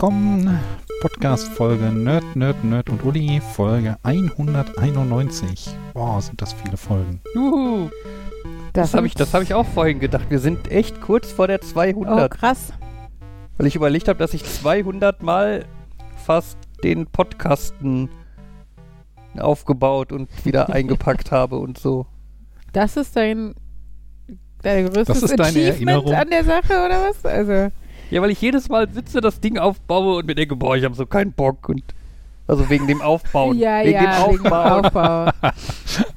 willkommen. Podcast-Folge Nerd, Nerd, Nerd und Uli, Folge 191. Boah, sind das viele Folgen. Juhu. Das, Das habe ich, das hab ich auch vorhin gedacht. Wir sind echt kurz vor der Oh, 200. krass. weil ich überlegt habe, dass ich 200 Mal fast den Podcasten aufgebaut und wieder eingepackt habe und so. Das ist dein, dein größtes ist deine Achievement Erinnerung? an der Sache, oder was? Also, Ja, weil ich jedes Mal sitze, das Ding aufbaue und mir denke, boah, ich habe so keinen Bock. Und also wegen dem Aufbauen. ja, wegen ja, dem wegen dem Aufbauen. Aufbau.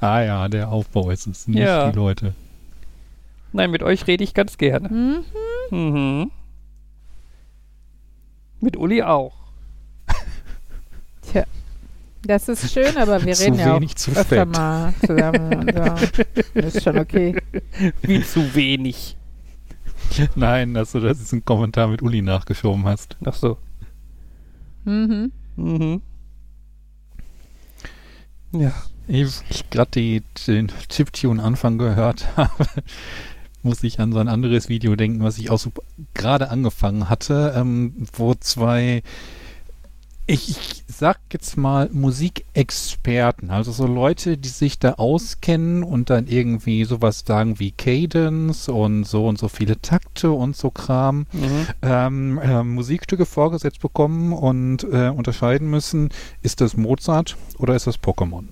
Ah ja, der Aufbau ist es, nicht Ja. die Leute. Nein, mit euch rede ich ganz gerne. Mhm. Mhm. Mit Uli auch. Tja, das ist schön, aber wir Zu reden ja auch öfter fett. mal zusammen. Und so. Ist schon okay. Wie zu wenig. Nein, dass du das ist ein Kommentar mit Uli nachgeschoben hast. Ach so. Mhm. Mhm. Ja. Ich, ich gerade den Chiptune-Anfang gehört habe, muss ich an so ein anderes Video denken, was ich auch so gerade angefangen hatte, ähm, wo zwei, ich, ich sag jetzt mal Musikexperten, also so Leute, die sich da auskennen und dann irgendwie sowas sagen wie Cadence und so und so viele Takte und so Kram Mhm. ähm, äh, Musikstücke vorgesetzt bekommen und äh, unterscheiden müssen, ist das Mozart oder ist das Pokémon?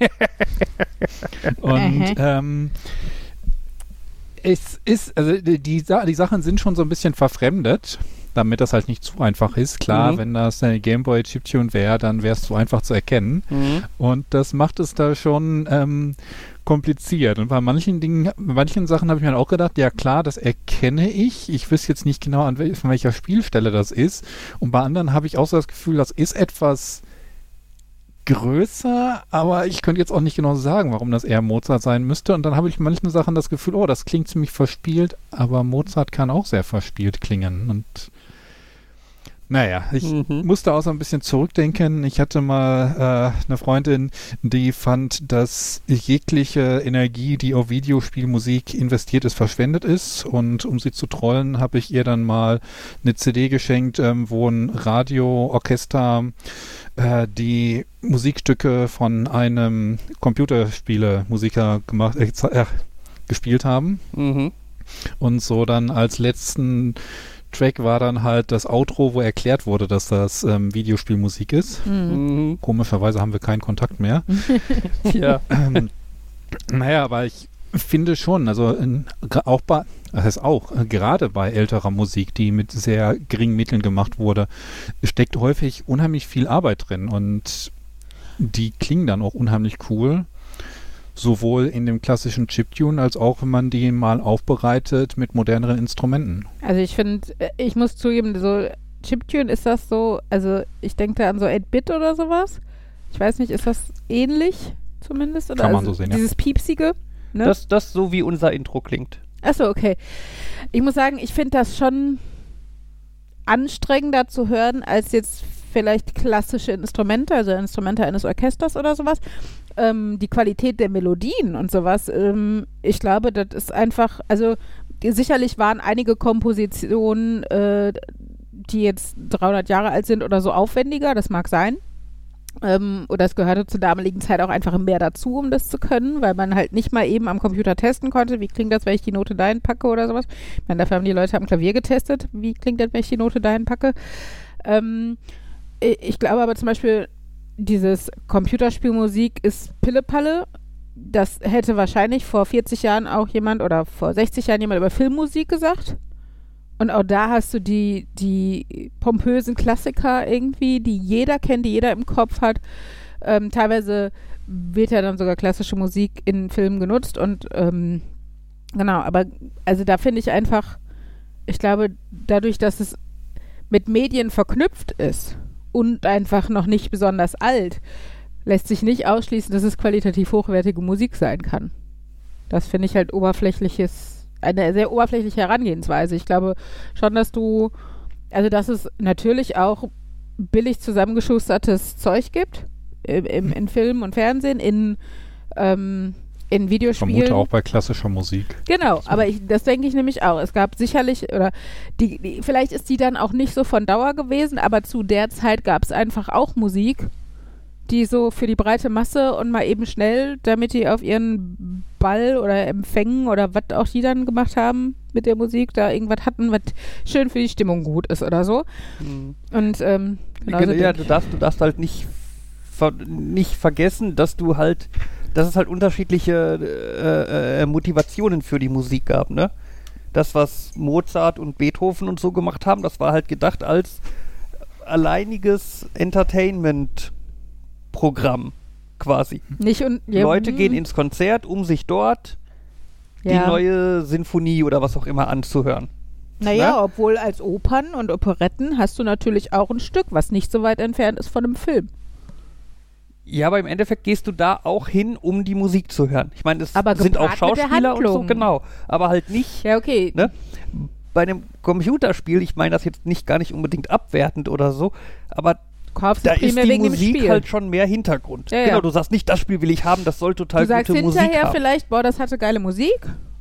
und Mhm. ähm, es ist, also die, die Sachen sind schon so ein bisschen verfremdet, damit das halt nicht zu einfach ist. Klar, Mhm. wenn das eine Gameboy Chiptune wäre, dann wäre es zu einfach zu erkennen. Mhm. Und das macht es da schon ähm, kompliziert. Und bei manchen Dingen, bei manchen Sachen habe ich mir auch gedacht, ja klar, das erkenne ich. Ich wüsste jetzt nicht genau, an wel von welcher Spielstelle das ist. Und bei anderen habe ich auch so das Gefühl, das ist etwas größer, aber ich könnte jetzt auch nicht genau sagen, warum das eher Mozart sein müsste. Und dann habe ich manchen Sachen das Gefühl, oh, das klingt ziemlich verspielt, aber Mozart kann auch sehr verspielt klingen. Und naja, ich Mhm. musste auch so ein bisschen zurückdenken. Ich hatte mal äh, eine Freundin, die fand, dass jegliche Energie, die auf Videospielmusik investiert ist, verschwendet ist. Und um sie zu trollen, habe ich ihr dann mal eine CD geschenkt, ähm, wo ein Radioorchester äh, die Musikstücke von einem Computerspiele-Musiker gemacht, äh, äh, gespielt haben. Mhm. Und so dann als letzten Track war dann halt das Outro, wo erklärt wurde, dass das ähm, Videospielmusik ist. Mhm. Mhm. Komischerweise haben wir keinen Kontakt mehr. Ja. ähm, naja, aber ich finde schon, also in, auch bei, das heißt auch, äh, gerade bei älterer Musik, die mit sehr geringen Mitteln gemacht wurde, steckt häufig unheimlich viel Arbeit drin und die klingen dann auch unheimlich cool. Sowohl in dem klassischen Chiptune als auch, wenn man die mal aufbereitet mit moderneren Instrumenten. Also ich finde, äh, ich muss zugeben, so Chiptune ist das so, also ich denke da an so 8-Bit oder sowas. Ich weiß nicht, ist das ähnlich zumindest? Oder Kann man also so sehen, ja. Dieses Piepsige? Ne? Das, das so wie unser Intro klingt. Achso, okay. Ich muss sagen, ich finde das schon anstrengender zu hören als jetzt vielleicht klassische Instrumente, also Instrumente eines Orchesters oder sowas. Ähm, die Qualität der Melodien und sowas, ähm, ich glaube, das ist einfach, also die, sicherlich waren einige Kompositionen, äh, die jetzt 300 Jahre alt sind oder so aufwendiger, das mag sein. Ähm, oder es gehörte zur damaligen Zeit auch einfach mehr dazu, um das zu können, weil man halt nicht mal eben am Computer testen konnte, wie klingt das, wenn ich die Note dahin packe oder sowas. Ich meine, dafür haben die Leute am Klavier getestet, wie klingt das, wenn ich die Note dahin packe. Ähm, ich glaube aber zum Beispiel, dieses Computerspielmusik ist Pillepalle. Das hätte wahrscheinlich vor 40 Jahren auch jemand oder vor 60 Jahren jemand über Filmmusik gesagt. Und auch da hast du die, die pompösen Klassiker irgendwie, die jeder kennt, die jeder im Kopf hat. Ähm, teilweise wird ja dann sogar klassische Musik in Filmen genutzt und ähm, genau, aber also da finde ich einfach, ich glaube, dadurch, dass es mit Medien verknüpft ist und einfach noch nicht besonders alt, lässt sich nicht ausschließen, dass es qualitativ hochwertige Musik sein kann. Das finde ich halt oberflächliches, eine sehr oberflächliche Herangehensweise. Ich glaube schon, dass du, also dass es natürlich auch billig zusammengeschustertes Zeug gibt im, im, in Film und Fernsehen, in, ähm, in Ich Videospielen. vermute auch bei klassischer Musik. Genau, aber ich, das denke ich nämlich auch. Es gab sicherlich, oder die, die, vielleicht ist die dann auch nicht so von Dauer gewesen, aber zu der Zeit gab es einfach auch Musik, die so für die breite Masse und mal eben schnell, damit die auf ihren Ball oder Empfängen oder was auch die dann gemacht haben mit der Musik, da irgendwas hatten, was schön für die Stimmung gut ist oder so. Mhm. Und ähm, genau so ja, du darfst, du darfst halt nicht, ver nicht vergessen, dass du halt, dass es halt unterschiedliche äh, äh, Motivationen für die Musik gab, ne? Das, was Mozart und Beethoven und so gemacht haben, das war halt gedacht als alleiniges Entertainment-Programm quasi. nicht und ja, Leute mm, gehen ins Konzert, um sich dort die ja. neue Sinfonie oder was auch immer anzuhören. Naja, ne? obwohl als Opern und Operetten hast du natürlich auch ein Stück, was nicht so weit entfernt ist von einem Film. Ja, aber im Endeffekt gehst du da auch hin, um die Musik zu hören. Ich meine, es sind auch Schauspieler und so, genau. Aber halt nicht Ja, okay. Ne? bei einem Computerspiel, ich meine das jetzt nicht gar nicht unbedingt abwertend oder so, aber Kaufst du da ist die Musik halt schon mehr Hintergrund. Ja, ja. genau, du sagst nicht, das Spiel will ich haben, das soll total du sagst gute Musik hinterher haben. vielleicht, boah, das hatte geile Musik.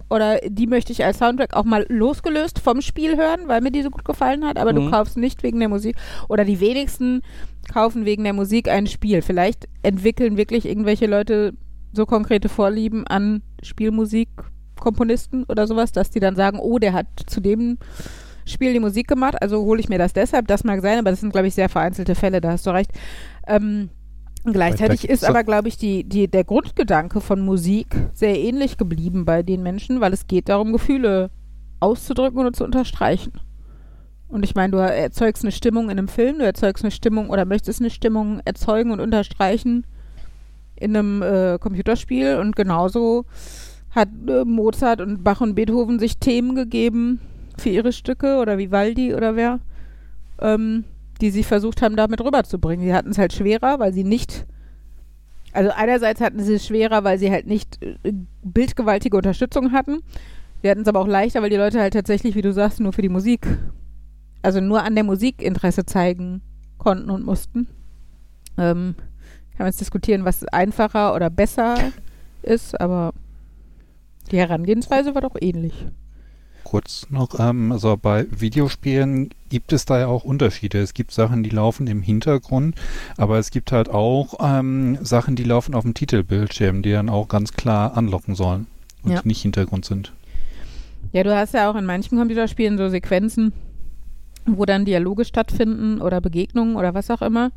Oder die möchte ich als Soundtrack auch mal losgelöst vom Spiel hören, weil mir die so gut gefallen hat. Aber du Mhm. kaufst nicht wegen der Musik. Oder die wenigsten kaufen wegen der Musik ein Spiel. Vielleicht entwickeln wirklich irgendwelche Leute so konkrete Vorlieben an Spielmusikkomponisten oder sowas, dass die dann sagen, oh, der hat zu dem Spiel die Musik gemacht, also hole ich mir das deshalb. Das mag sein, aber das sind, glaube ich, sehr vereinzelte Fälle, da hast du recht. Ähm, gleichzeitig ist aber, glaube ich, die, die, der Grundgedanke von Musik sehr ähnlich geblieben bei den Menschen, weil es geht darum, Gefühle auszudrücken und zu unterstreichen. Und ich meine, du erzeugst eine Stimmung in einem Film, du erzeugst eine Stimmung oder möchtest eine Stimmung erzeugen und unterstreichen in einem äh, Computerspiel und genauso hat äh, Mozart und Bach und Beethoven sich Themen gegeben für ihre Stücke oder Vivaldi oder wer, ähm, die sie versucht haben, damit rüberzubringen. Sie hatten es halt schwerer, weil sie nicht, also einerseits hatten sie es schwerer, weil sie halt nicht äh, bildgewaltige Unterstützung hatten. Sie hatten es aber auch leichter, weil die Leute halt tatsächlich, wie du sagst, nur für die Musik, also nur an der Musik Interesse zeigen konnten und mussten. Ähm, kann man jetzt diskutieren, was einfacher oder besser ist, aber die Herangehensweise war doch ähnlich. Kurz noch, ähm, also bei Videospielen gibt es da ja auch Unterschiede. Es gibt Sachen, die laufen im Hintergrund, aber es gibt halt auch ähm, Sachen, die laufen auf dem Titelbildschirm, die dann auch ganz klar anlocken sollen und Ja. nicht Hintergrund sind. Ja, du hast ja auch in manchen Computerspielen so Sequenzen, wo dann Dialoge stattfinden oder Begegnungen oder was auch immer,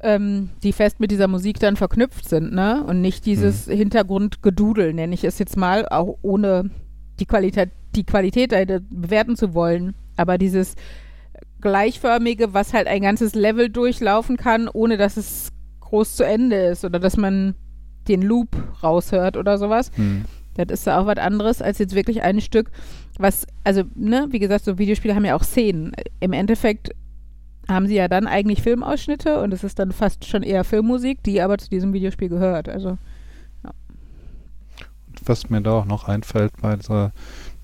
ähm, die fest mit dieser Musik dann verknüpft sind, ne? Und nicht dieses Hintergrundgedudel, nenne ich es jetzt mal, auch ohne die Qualität, die Qualität bewerten zu wollen. Aber dieses gleichförmige, was halt ein ganzes Level durchlaufen kann, ohne dass es groß zu Ende ist oder dass man den Loop raushört oder sowas. Hm. Das ist ja auch was anderes als jetzt wirklich ein Stück, was, also, ne, wie gesagt, so Videospiele haben ja auch Szenen. Im Endeffekt haben sie ja dann eigentlich Filmausschnitte und es ist dann fast schon eher Filmmusik, die aber zu diesem Videospiel gehört. Also, Was mir da auch noch einfällt bei dieser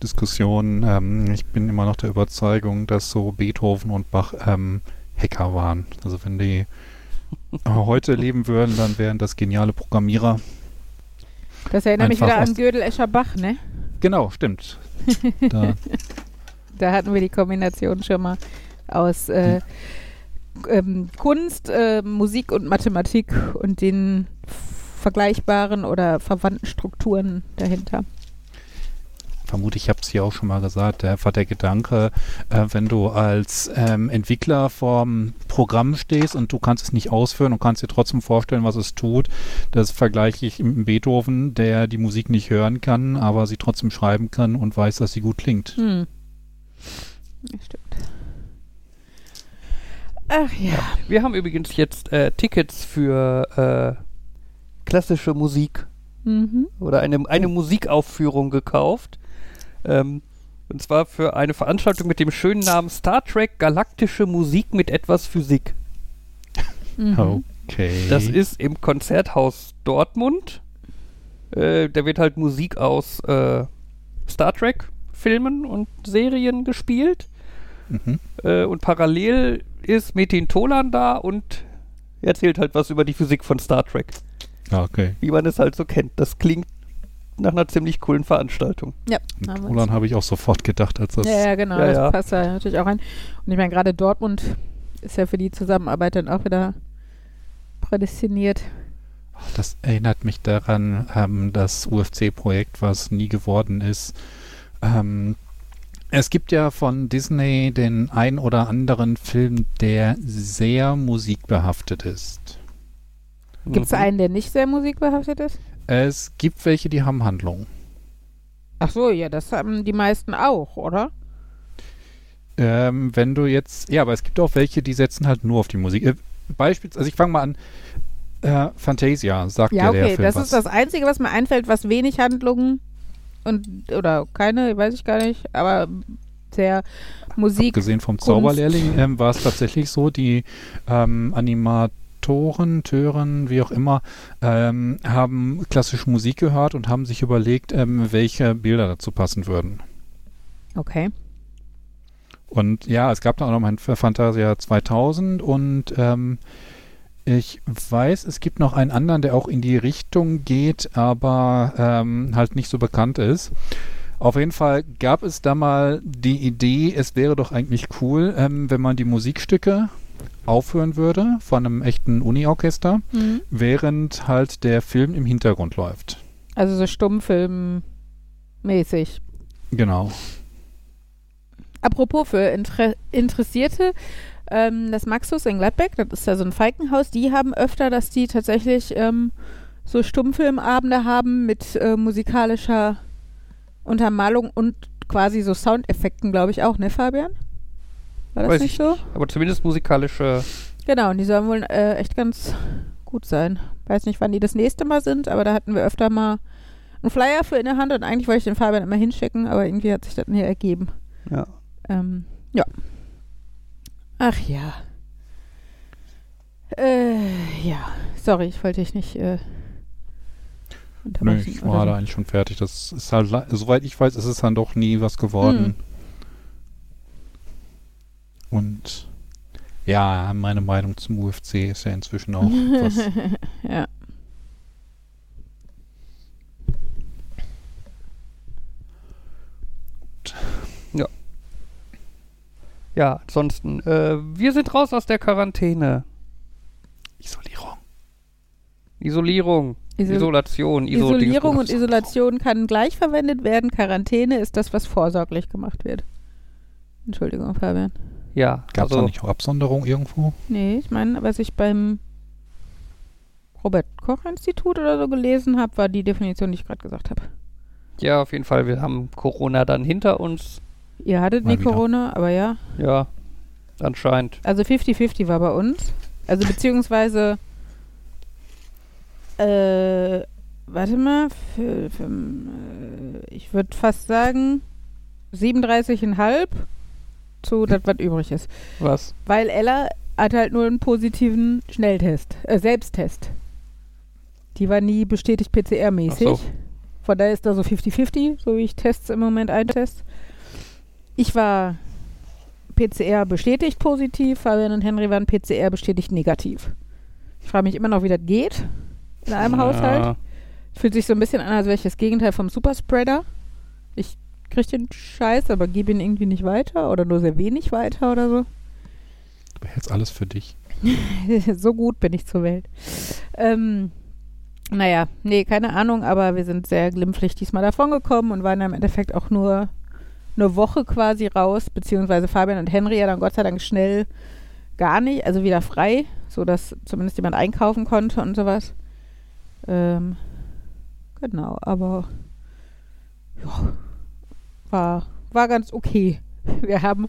Diskussion, ähm, ich bin immer noch der Überzeugung, dass so Beethoven und Bach ähm, Hacker waren. Also wenn die heute leben würden, dann wären das geniale Programmierer. Das erinnert mich wieder an aus- Gödel Escher Bach, ne? Genau, stimmt. Da, Da hatten wir die Kombination schon mal aus äh, ähm, Kunst, äh, Musik und Mathematik und den vergleichbaren oder verwandten Strukturen dahinter. Vermutlich, ich habe es hier auch schon mal gesagt, der, einfach der Gedanke, äh, wenn du als ähm, Entwickler vorm Programm stehst und du kannst es nicht ausführen und kannst dir trotzdem vorstellen, was es tut, das vergleiche ich mit Beethoven, der die Musik nicht hören kann, aber sie trotzdem schreiben kann und weiß, dass sie gut klingt. Hm. Ja, stimmt. Ach ja. Wir haben übrigens jetzt äh, Tickets für äh, klassische Musik Mhm. oder eine, eine Musikaufführung gekauft. Ähm, und zwar für eine Veranstaltung mit dem schönen Namen Star Trek Galaktische Musik mit etwas Physik. Mhm. Okay. Das ist im Konzerthaus Dortmund. Äh, da wird halt Musik aus äh, Star Trek Filmen und Serien gespielt. Mhm. Äh, und parallel ist Metin Tolan da und erzählt halt was über die Physik von Star Trek. Ja, okay. wie man es halt so kennt. Das klingt nach einer ziemlich coolen Veranstaltung. Ja, wir Roland habe ich auch sofort gedacht, als das. Ja, ja, genau, Ja, das ja. passt da natürlich auch rein. Und ich meine, gerade Dortmund ist ja für die Zusammenarbeit dann auch wieder prädestiniert. Das erinnert mich daran, ähm, das UFC-Projekt, was nie geworden ist. Ähm, es gibt ja von Disney den ein oder anderen Film, der sehr musikbehaftet ist. Gibt es Mhm. einen, der nicht sehr musikbehaftet ist? Es gibt welche, die haben Handlung. Ach so, ja, das haben die meisten auch, oder? Ähm, wenn du jetzt, ja, aber es gibt auch welche, die setzen halt nur auf die Musik. Äh, Beispielsweise, also ich fange mal an. Äh, Fantasia sagt ja, Ja, der okay, Film das was. ist das Einzige, was mir einfällt, was wenig Handlungen und, oder keine, weiß ich gar nicht, aber sehr Musik. Abgesehen vom. Zauberlehrling ähm, war es tatsächlich so, die ähm, Animatoren, Tören, wie auch immer, ähm, haben klassische Musik gehört und haben sich überlegt, ähm, welche Bilder dazu passen würden. Okay. Und ja, es gab dann auch noch mal ein Fantasia 2000 und ähm, ich weiß, es gibt noch einen anderen, der auch in die Richtung geht, aber ähm, halt nicht so bekannt ist. Auf jeden Fall gab es da mal die Idee, es wäre doch eigentlich cool, ähm, wenn man die Musikstücke aufhören würde von einem echten Uni-Orchester, Mhm. während halt der Film im Hintergrund läuft. Also so Stummfilm-mäßig. Genau. Apropos für Inter Interessierte, ähm, das Maxus in Gladbeck, das ist ja so ein Falkenhaus, die haben öfter, dass die tatsächlich ähm, so Stummfilmabende haben mit äh, musikalischer Untermalung und quasi so Soundeffekten, glaube ich auch, ne Fabian? War das Weiß nicht ich so? Aber zumindest musikalische. Genau, und die sollen wohl äh, echt ganz gut sein. Weiß nicht, wann die das nächste Mal sind, aber da hatten wir öfter mal einen Flyer für in der Hand und eigentlich wollte ich den Fabian immer hinschicken, aber irgendwie hat sich das nie ergeben. Ja. Ähm, ja. Ach ja. Äh, ja. Sorry, ich wollte dich nicht äh, Nö, unterbrechen. ich war da eigentlich schon fertig. Das ist halt, soweit ich weiß, ist es dann doch nie was geworden. Und ja, meine Meinung zum UFC ist ja inzwischen auch was. ja. Ja, ansonsten, äh, wir sind raus aus der Quarantäne. Isolierung. Isolierung, Isol Isolation, Iso Isolierung und. Isolation kann gleich verwendet werden. Quarantäne ist das, was vorsorglich gemacht wird. Entschuldigung, Fabian. Ja, Gab es also, da nicht auch Absonderung irgendwo? Nee, ich meine, was ich beim Robert-Koch-Institut oder so gelesen habe, war die Definition, die ich gerade gesagt habe. ja, auf jeden Fall, wir haben Corona dann hinter uns. Ihr hattet Mal nie wieder. Corona, aber ja. Ja, anscheinend. Also 50-50 war bei uns. Also beziehungsweise, äh, warte mal, für, für, äh, ich würde fast sagen 37,5 zu das, was übrig ist. Was? Weil Ella hat halt nur einen positiven Schnelltest, äh, Selbsttest. Die war nie bestätigt PCR-mäßig. So. Von daher ist da so 50-50, so wie ich Tests im Moment eintest. Ich war PCR bestätigt positiv, Fabian und Henry waren PCR bestätigt negativ. Ich frage mich immer noch, wie das geht in einem Haushalt. Fühlt sich so ein bisschen an, als wäre ich das Gegenteil vom Superspreader. Ich kriege den Scheiß, aber gebe ihn irgendwie nicht weiter oder nur sehr wenig weiter oder so. Du behältst alles für dich. so gut bin ich zur Welt. Ähm, naja, nee, keine Ahnung, aber wir sind sehr glimpflich diesmal davongekommen und waren im Endeffekt auch nur eine Woche quasi raus, beziehungsweise Fabian und Henry ja dann Gott sei Dank schnell gar nicht, also wieder frei, sodass zumindest jemand einkaufen konnte und sowas. Ähm, genau, aber ja, war, war ganz okay. Wir haben,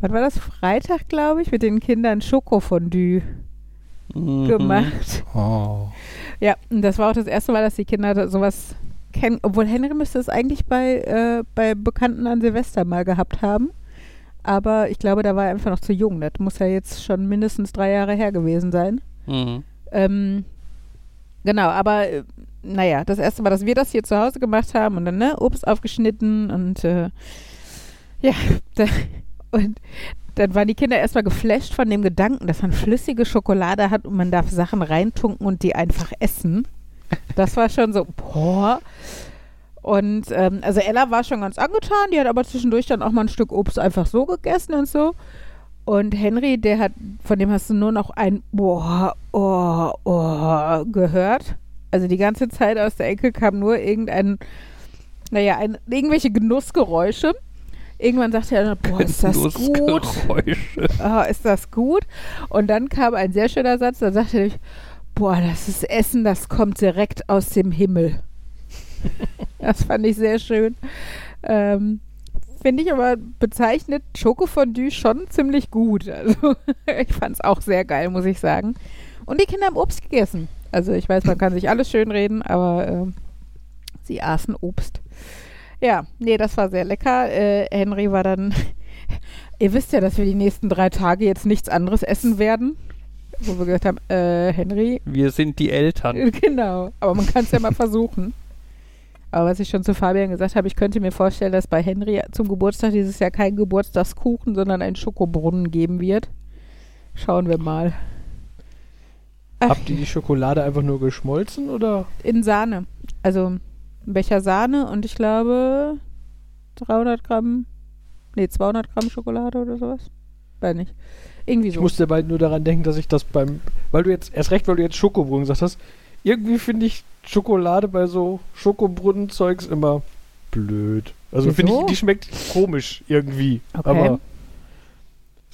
wann war das? Freitag, glaube ich, mit den Kindern Schokofondue Mhm. gemacht. Oh. Ja, und das war auch das erste Mal, dass die Kinder da sowas kennen. Obwohl Henry müsste es eigentlich bei, äh, bei Bekannten an Silvester mal gehabt haben. Aber ich glaube, da war er einfach noch zu jung. Das muss ja jetzt schon mindestens drei Jahre her gewesen sein. Mhm. Ähm, genau, aber äh, naja, das erste Mal, dass wir das hier zu Hause gemacht haben und dann ne, Obst aufgeschnitten und äh, ja, da, und dann waren die Kinder erstmal geflasht von dem Gedanken, dass man flüssige Schokolade hat und man darf Sachen reintunken und die einfach essen. Das war schon so, boah. Und ähm, also Ella war schon ganz angetan, die hat aber zwischendurch dann auch mal ein Stück Obst einfach so gegessen und so. Und Henry, der hat, von dem hast du nur noch ein Boah, oh, oh gehört. Also die ganze Zeit aus der Ecke kam nur irgendein, naja, ein, irgendwelche Genussgeräusche. Irgendwann sagte er, boah, ist das gut? Oh, ist das gut? Und dann kam ein sehr schöner Satz, da sagte er, boah, das ist Essen, das kommt direkt aus dem Himmel. das fand ich sehr schön. Ähm, Finde ich aber bezeichnet Schokofondue schon ziemlich gut. Also ich fand es auch sehr geil, muss ich sagen. Und die Kinder haben Obst gegessen. Also ich weiß, man kann sich alles schön reden, aber äh, sie aßen Obst. Ja, nee, das war sehr lecker. Äh, Henry war dann, ihr wisst ja, dass wir die nächsten drei Tage jetzt nichts anderes essen werden. Wo wir gesagt haben, äh, Henry. Wir sind die Eltern. Genau, aber man kann es ja mal versuchen. Aber was ich schon zu Fabian gesagt habe, ich könnte mir vorstellen, dass bei Henry zum Geburtstag dieses Jahr kein Geburtstagskuchen, sondern ein Schokobrunnen geben wird. Schauen wir mal. Ach, Habt ihr die Schokolade einfach nur geschmolzen oder? In Sahne. Also ein Becher Sahne und ich glaube 300 Gramm, nee 200 Gramm Schokolade oder sowas. Weiß nicht. Irgendwie so. Ich musste bald nur daran denken, dass ich das beim, weil du jetzt, erst recht, weil du jetzt Schokobrunnen gesagt hast, irgendwie finde ich Schokolade bei so Schokobrunnenzeugs immer blöd. Also finde ich, die schmeckt komisch irgendwie. Okay. Aber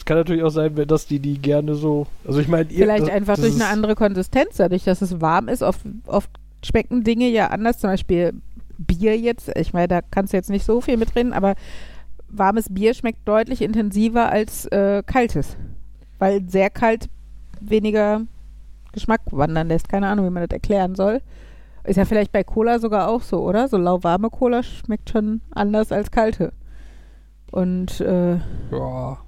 es kann natürlich auch sein, dass die die gerne so. Also ich meine, vielleicht das, einfach das durch eine andere Konsistenz, dadurch, dass es warm ist. Oft, oft schmecken Dinge ja anders. Zum Beispiel Bier jetzt. Ich meine, da kannst du jetzt nicht so viel mitreden, aber warmes Bier schmeckt deutlich intensiver als äh, kaltes, weil sehr kalt weniger Geschmack wandern lässt. Keine Ahnung, wie man das erklären soll. Ist ja vielleicht bei Cola sogar auch so, oder? So lauwarme Cola schmeckt schon anders als kalte. Und äh, ja.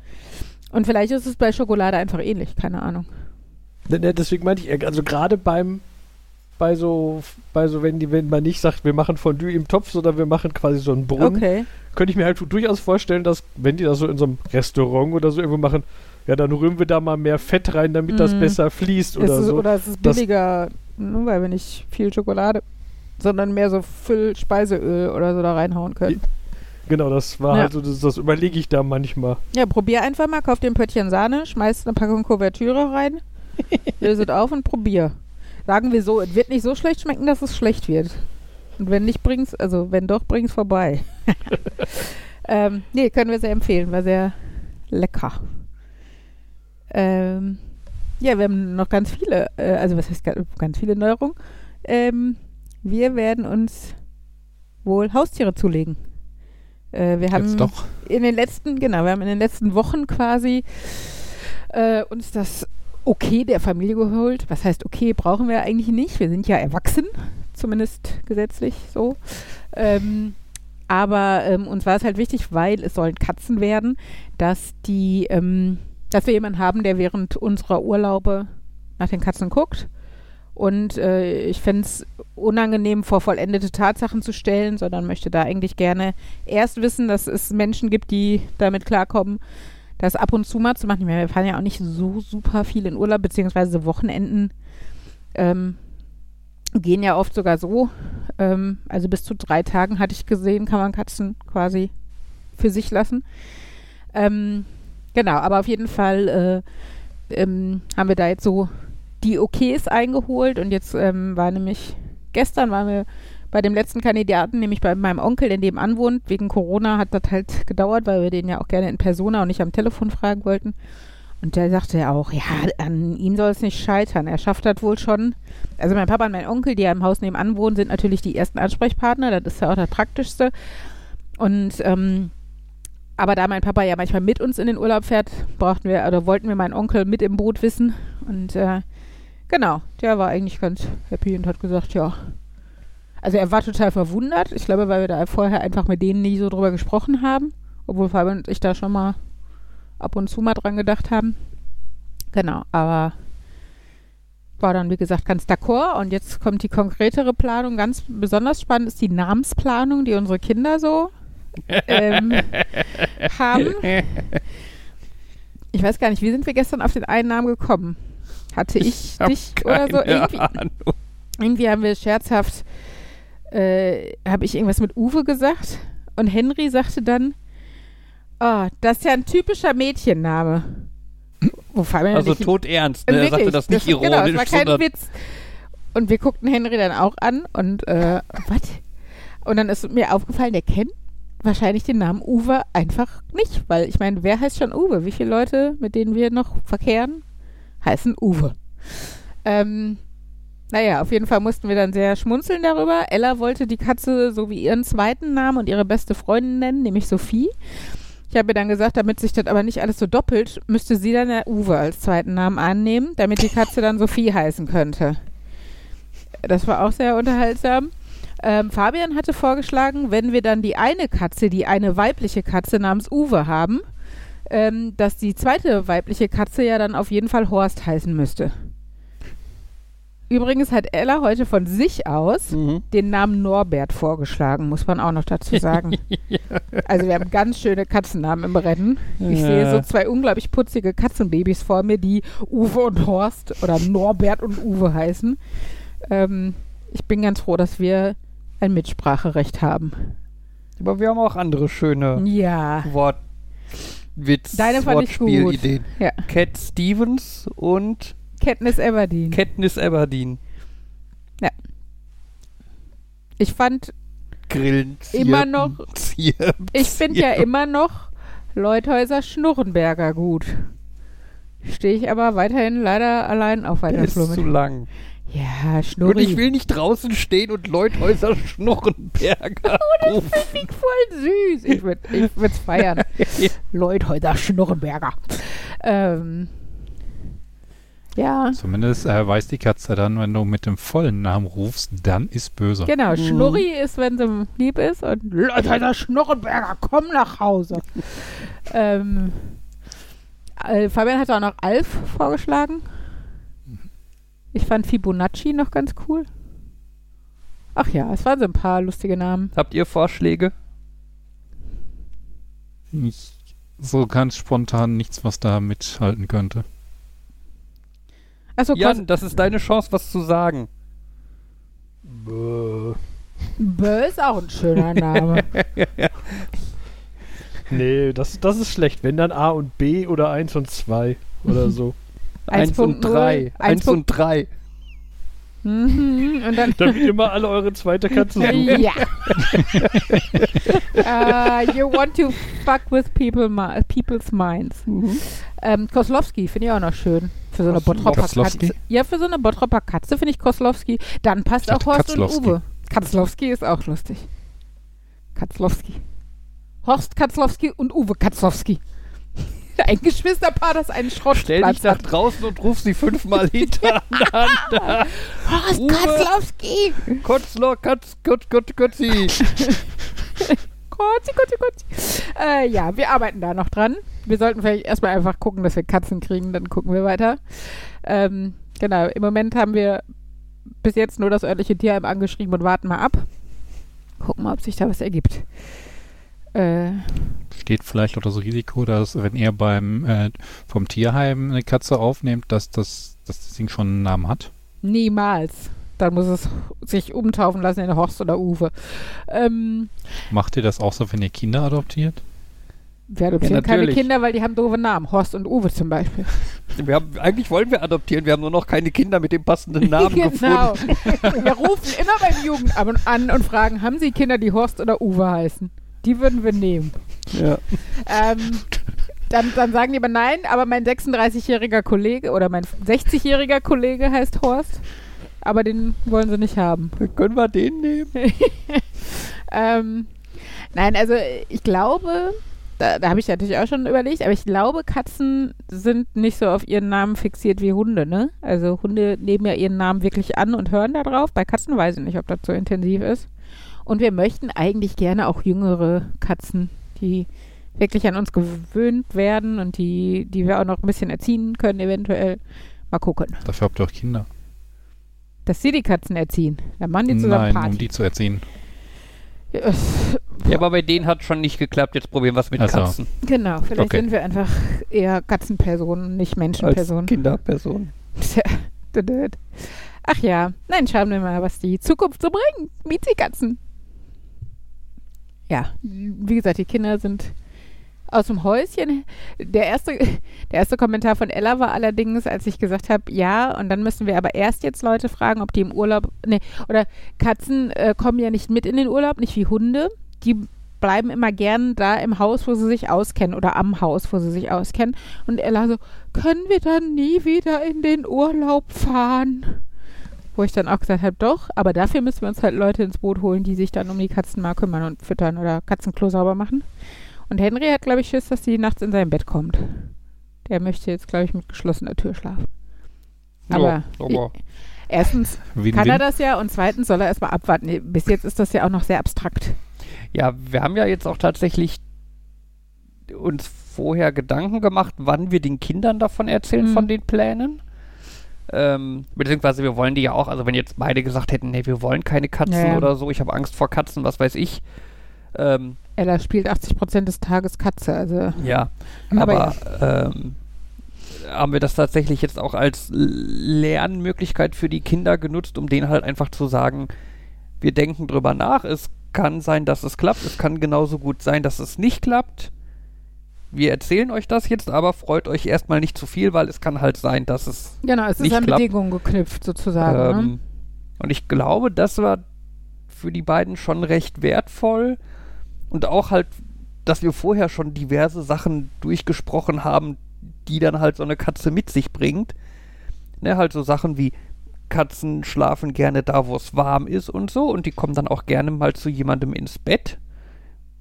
Und vielleicht ist es bei Schokolade einfach ähnlich, keine Ahnung. Ne, ne, deswegen meinte ich, also gerade beim bei so, bei so, wenn die, wenn man nicht sagt, wir machen Fondue im Topf, sondern wir machen quasi so einen Brunnen, okay. könnte ich mir halt durchaus vorstellen, dass, wenn die das so in so einem Restaurant oder so irgendwo machen, ja, dann rühren wir da mal mehr Fett rein, damit mm. das mhm. besser fließt oder ist, so. Oder es ist billiger, nur weil wir nicht viel Schokolade, sondern mehr so Füllspeiseöl oder so da reinhauen können. Genau, das war ja. halt so, das, das überlege ich da manchmal. Ja, probier einfach mal, kauf dir ein Pöttchen Sahne, schmeiß eine Packung Kuvertüre rein, löse es auf und probier. Sagen wir so, es wird nicht so schlecht schmecken, dass es schlecht wird. Und wenn nicht, bring's, also wenn doch, bring's vorbei. ähm, nee, können wir sehr empfehlen, war sehr lecker. Ähm, ja, wir haben noch ganz viele, äh, also was heißt ganz viele Neuerungen. Ähm, wir werden uns wohl Haustiere zulegen. Äh, wir haben in den letzten, genau, wir haben in den letzten Wochen quasi äh, uns das Okay der Familie geholt. Was heißt okay, brauchen wir eigentlich nicht. Wir sind ja erwachsen, zumindest gesetzlich so. Ähm, aber ähm, uns war es halt wichtig, weil es sollen Katzen werden, dass die ähm, dass wir jemanden haben, der während unserer Urlaube nach den Katzen guckt. Und äh, ich fände es unangenehm, vor vollendete Tatsachen zu stellen, sondern möchte da eigentlich gerne erst wissen, dass es Menschen gibt, die damit klarkommen, das ab und zu mal zu machen. Wir fahren ja auch nicht so super viel in Urlaub, beziehungsweise Wochenenden ähm, gehen ja oft sogar so. Ähm, also bis zu drei Tagen hatte ich gesehen, kann man Katzen quasi für sich lassen. Ähm, Genau, aber auf jeden Fall äh, ähm, haben wir da jetzt so die Okays eingeholt und jetzt ähm, war nämlich, gestern waren wir bei dem letzten Kandidaten, nämlich bei meinem Onkel, der nebenan wohnt. Wegen Corona hat das halt gedauert, weil wir den ja auch gerne in Persona und nicht am Telefon fragen wollten. Und der sagte ja auch, ja, an ihm soll es nicht scheitern. Er schafft das wohl schon. Also mein Papa und mein Onkel, die ja im Haus nebenan wohnen, sind natürlich die ersten Ansprechpartner. Das ist ja auch das Praktischste. Und ähm, aber da mein Papa ja manchmal mit uns in den Urlaub fährt, brauchten wir oder wollten wir meinen Onkel mit im Boot wissen. Und äh, genau, der war eigentlich ganz happy und hat gesagt, ja. Also er war total verwundert. Ich glaube, weil wir da vorher einfach mit denen nie so drüber gesprochen haben. Obwohl Fabian und ich da schon mal ab und zu mal dran gedacht haben. Genau, aber war dann, wie gesagt, ganz d'accord. Und jetzt kommt die konkretere Planung. Ganz besonders spannend ist die Namensplanung, die unsere Kinder so ähm, haben. Ich weiß gar nicht, wie sind wir gestern auf den einen Namen gekommen? Hatte ich, ich dich oder so? Irgendwie. Ahnung. irgendwie haben wir scherzhaft, äh, habe ich irgendwas mit Uwe gesagt und Henry sagte dann, oh, das ist ja ein typischer Mädchenname. Also tot ernst, ne? Er sagte das nicht das, ironisch, genau, das war kein Witz. Und wir guckten Henry dann auch an und äh, was? Und dann ist mir aufgefallen, der kennt wahrscheinlich den Namen Uwe einfach nicht, weil ich meine, wer heißt schon Uwe? Wie viele Leute, mit denen wir noch verkehren, heißen Uwe? Ähm, naja, auf jeden Fall mussten wir dann sehr schmunzeln darüber. Ella wollte die Katze so wie ihren zweiten Namen und ihre beste Freundin nennen, nämlich Sophie. Ich habe ihr dann gesagt, damit sich das aber nicht alles so doppelt, müsste sie dann der Uwe als zweiten Namen annehmen, damit die Katze dann Sophie heißen könnte. Das war auch sehr unterhaltsam. Ähm, Fabian hatte vorgeschlagen, wenn wir dann die eine Katze, die eine weibliche Katze namens Uwe haben, ähm, dass die zweite weibliche Katze ja dann auf jeden Fall Horst heißen müsste. Übrigens hat Ella heute von sich aus mhm. den Namen Norbert vorgeschlagen, muss man auch noch dazu sagen. ja. Also wir haben ganz schöne Katzennamen im Rennen. Ich ja. sehe so zwei unglaublich putzige Katzenbabys vor mir, die Uwe und Horst oder Norbert und Uwe heißen. Ähm, ich bin ganz froh, dass wir ein Mitspracherecht haben. Aber wir haben auch andere schöne ja. Wortwitz, Deine Wortspielideen. Ja. Cat Stevens und Katniss Everdeen. Katniss Everdeen. Ja. Ich fand Grillen, Zirpen, immer noch. Zirpen, ich finde ja immer noch Leuthäuser Schnurrenberger gut. Stehe ich aber weiterhin leider allein auf weiter Flur mit. zu lang. Ja, Schnurri. Und ich will nicht draußen stehen und Leuthäuser Schnurrenberger. oh, das finde ich voll süß. Ich würde es feiern. Leuthäuser Schnurrenberger. Ähm, ja. Zumindest äh, weiß die Katze dann, wenn du mit dem vollen Namen rufst, dann ist böse. Genau, mhm. Schnurri ist, wenn sie lieb ist und Leuthäuser Schnurrenberger, komm nach Hause. ähm, äh, Fabian hat auch noch Alf vorgeschlagen. Ich fand Fibonacci noch ganz cool. Ach ja, es waren so ein paar lustige Namen. Habt ihr Vorschläge? Ich, so ganz spontan nichts, was da mithalten könnte. Also Jan, das ist deine Chance, was zu sagen. Bö. Bö ist auch ein schöner Name. nee, das, das ist schlecht. Wenn dann A und B oder 1 und 2 oder so. 1 und 3. 1 und 3. Mhm, und dann Damit immer alle eure zweite Katze suchen. Ja. uh, you want to fuck with people mi people's minds. Mhm. Ähm, Koslowski finde ich auch noch schön. Für so eine Bottropper Katze. Ja, für so eine Bottropper Katze finde ich Koslowski. Dann passt auch Horst Katzlowski. und Uwe. Katzlowski ist auch lustig. Katzlowski. Horst Katzlowski und Uwe Katzlowski. ein Geschwisterpaar, das einen Schrottplatz Stell dich nach draußen und ruf sie fünfmal hintereinander. Horst Uwe, Katzlowski. Kotzlo, Katz, Kotz, Kotz, Kotzi. Kotzi, Kotzi, Kotzi. Äh, ja, wir arbeiten da noch dran. Wir sollten vielleicht erstmal einfach gucken, dass wir Katzen kriegen, dann gucken wir weiter. Ähm, genau, im Moment haben wir bis jetzt nur das örtliche Tierheim angeschrieben und warten mal ab. Gucken mal, ob sich da was ergibt. Äh, Steht vielleicht auch das Risiko, dass wenn er beim äh, vom Tierheim eine Katze aufnimmt, dass das, dass das Ding schon einen Namen hat? Niemals. Dann muss es sich umtaufen lassen in Horst oder Uwe. Ähm, Macht ihr das auch so, wenn ihr Kinder adoptiert? Wir adoptieren ja, keine Kinder, weil die haben doofe Namen. Horst und Uwe zum Beispiel. Wir haben, eigentlich wollen wir adoptieren, wir haben nur noch keine Kinder mit dem passenden Namen genau. gefunden. wir rufen immer beim Jugendamt an und fragen, haben Sie Kinder, die Horst oder Uwe heißen? Die würden wir nehmen. Ja. Ähm, dann, dann sagen die aber nein, aber mein 36-jähriger Kollege oder mein 60-jähriger Kollege heißt Horst. Aber den wollen sie nicht haben. Können wir den nehmen? ähm, nein, also ich glaube, da, da habe ich natürlich auch schon überlegt, aber ich glaube, Katzen sind nicht so auf ihren Namen fixiert wie Hunde, ne? Also Hunde nehmen ja ihren Namen wirklich an und hören da drauf. Bei Katzen weiß ich nicht, ob das so intensiv ist. Und wir möchten eigentlich gerne auch jüngere Katzen, die wirklich an uns gewöhnt werden und die, die wir auch noch ein bisschen erziehen können, eventuell. Mal gucken. Dafür habt ihr auch Kinder. Dass sie die Katzen erziehen. Dann machen die zusammen Nein, Party. um die zu erziehen. Ja, aber bei denen hat schon nicht geklappt. Jetzt probieren wir es mit also. Katzen. Genau, vielleicht okay. sind wir einfach eher Katzenpersonen, nicht Menschenpersonen. Als Kinderpersonen. Ach ja, nein, schauen wir mal, was die Zukunft so bringt. Miezi-Katzen. Ja, wie gesagt, die Kinder sind aus dem Häuschen. Der erste, der erste Kommentar von Ella war allerdings, als ich gesagt habe, ja, und dann müssen wir aber erst jetzt Leute fragen, ob die im Urlaub, nee, oder Katzen äh, kommen ja nicht mit in den Urlaub, nicht wie Hunde. Die bleiben immer gern da im Haus, wo sie sich auskennen oder am Haus, wo sie sich auskennen. Und Ella so, können wir dann nie wieder in den Urlaub fahren? Wo ich dann auch gesagt habe, doch, aber dafür müssen wir uns halt Leute ins Boot holen, die sich dann um die Katzen mal kümmern und füttern oder Katzenklo sauber machen. Und Henry hat, glaube ich, Schiss, dass sie nachts in sein Bett kommt. Der möchte jetzt, glaube ich, mit geschlossener Tür schlafen. Aber, ja, aber erstens Win kann er das ja und zweitens soll er erstmal abwarten. Bis jetzt ist das ja auch noch sehr abstrakt. Ja, wir haben ja jetzt auch tatsächlich uns vorher Gedanken gemacht, wann wir den Kindern davon erzählen, mhm. von den Plänen. Ähm, beziehungsweise wir wollen die ja auch, also wenn jetzt beide gesagt hätten, nee, wir wollen keine Katzen ja. oder so, ich habe Angst vor Katzen, was weiß ich. Ähm, Ella spielt 80 Prozent des Tages Katze, also. Ja, aber, aber. Ähm, haben wir das tatsächlich jetzt auch als Lernmöglichkeit für die Kinder genutzt, um denen halt einfach zu sagen, wir denken drüber nach, es kann sein, dass es klappt, es kann genauso gut sein, dass es nicht klappt wir erzählen euch das jetzt, aber freut euch erstmal nicht zu viel, weil es kann halt sein, dass es. Genau, es nicht ist an klappt. Bedingungen geknüpft sozusagen. Ne? Ähm, ne? Und ich glaube, das war für die beiden schon recht wertvoll. Und auch halt, dass wir vorher schon diverse Sachen durchgesprochen haben, die dann halt so eine Katze mit sich bringt. Ne, halt so Sachen wie Katzen schlafen gerne da, wo es warm ist und so. Und die kommen dann auch gerne mal zu jemandem ins Bett.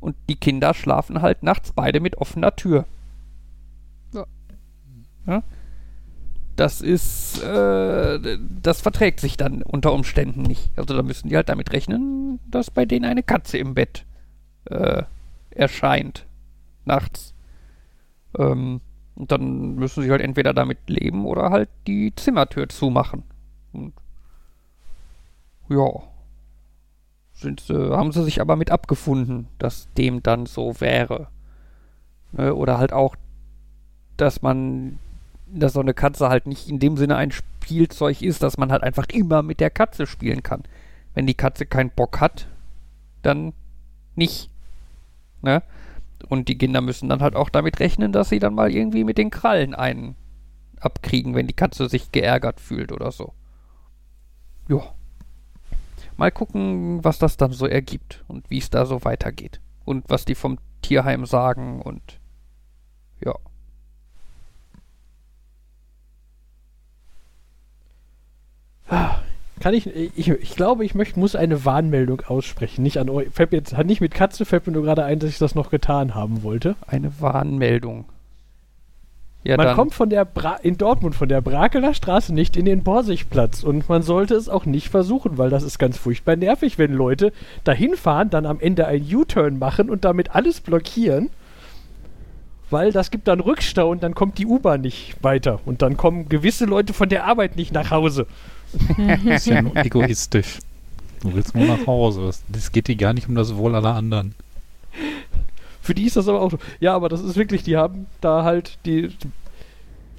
Und die Kinder schlafen halt nachts beide mit offener Tür. Ja. ja? Das ist, äh, das verträgt sich dann unter Umständen nicht. Also da müssen die halt damit rechnen, dass bei denen eine Katze im Bett äh, erscheint. Nachts. Ähm, und dann müssen sie halt entweder damit leben oder halt die Zimmertür zumachen. Und ja sind, äh, haben sie sich aber mit abgefunden, dass dem dann so wäre. Ne? Oder halt auch, dass man, dass so eine Katze halt nicht in dem Sinne ein Spielzeug ist, dass man halt einfach immer mit der Katze spielen kann. Wenn die Katze keinen Bock hat, dann nicht. Ne? Und die Kinder müssen dann halt auch damit rechnen, dass sie dann mal irgendwie mit den Krallen einen abkriegen, wenn die Katze sich geärgert fühlt oder so. Ja. Mal gucken, was das dann so ergibt und wie es da so weitergeht. Und was die vom Tierheim sagen und ja. Kann ich, ich, ich glaube, ich möchte, muss eine Warnmeldung aussprechen. Nicht an euch. Fällt jetzt, nicht mit Katze, fällt mir nur gerade ein, dass ich das noch getan haben wollte. Eine Warnmeldung. Ja, man kommt von der Bra in Dortmund von der Brakeler Straße nicht in den Borsigplatz und man sollte es auch nicht versuchen, weil das ist ganz furchtbar nervig, wenn Leute dahin fahren, dann am Ende ein U-Turn machen und damit alles blockieren, weil das gibt dann Rückstau und dann kommt die U-Bahn nicht weiter und dann kommen gewisse Leute von der Arbeit nicht nach Hause. Das ist ja nur egoistisch. Du willst nur nach Hause. Es geht dir gar nicht um das Wohl aller anderen. Für die ist das aber auch so. Ja, aber das ist wirklich, die haben da halt die,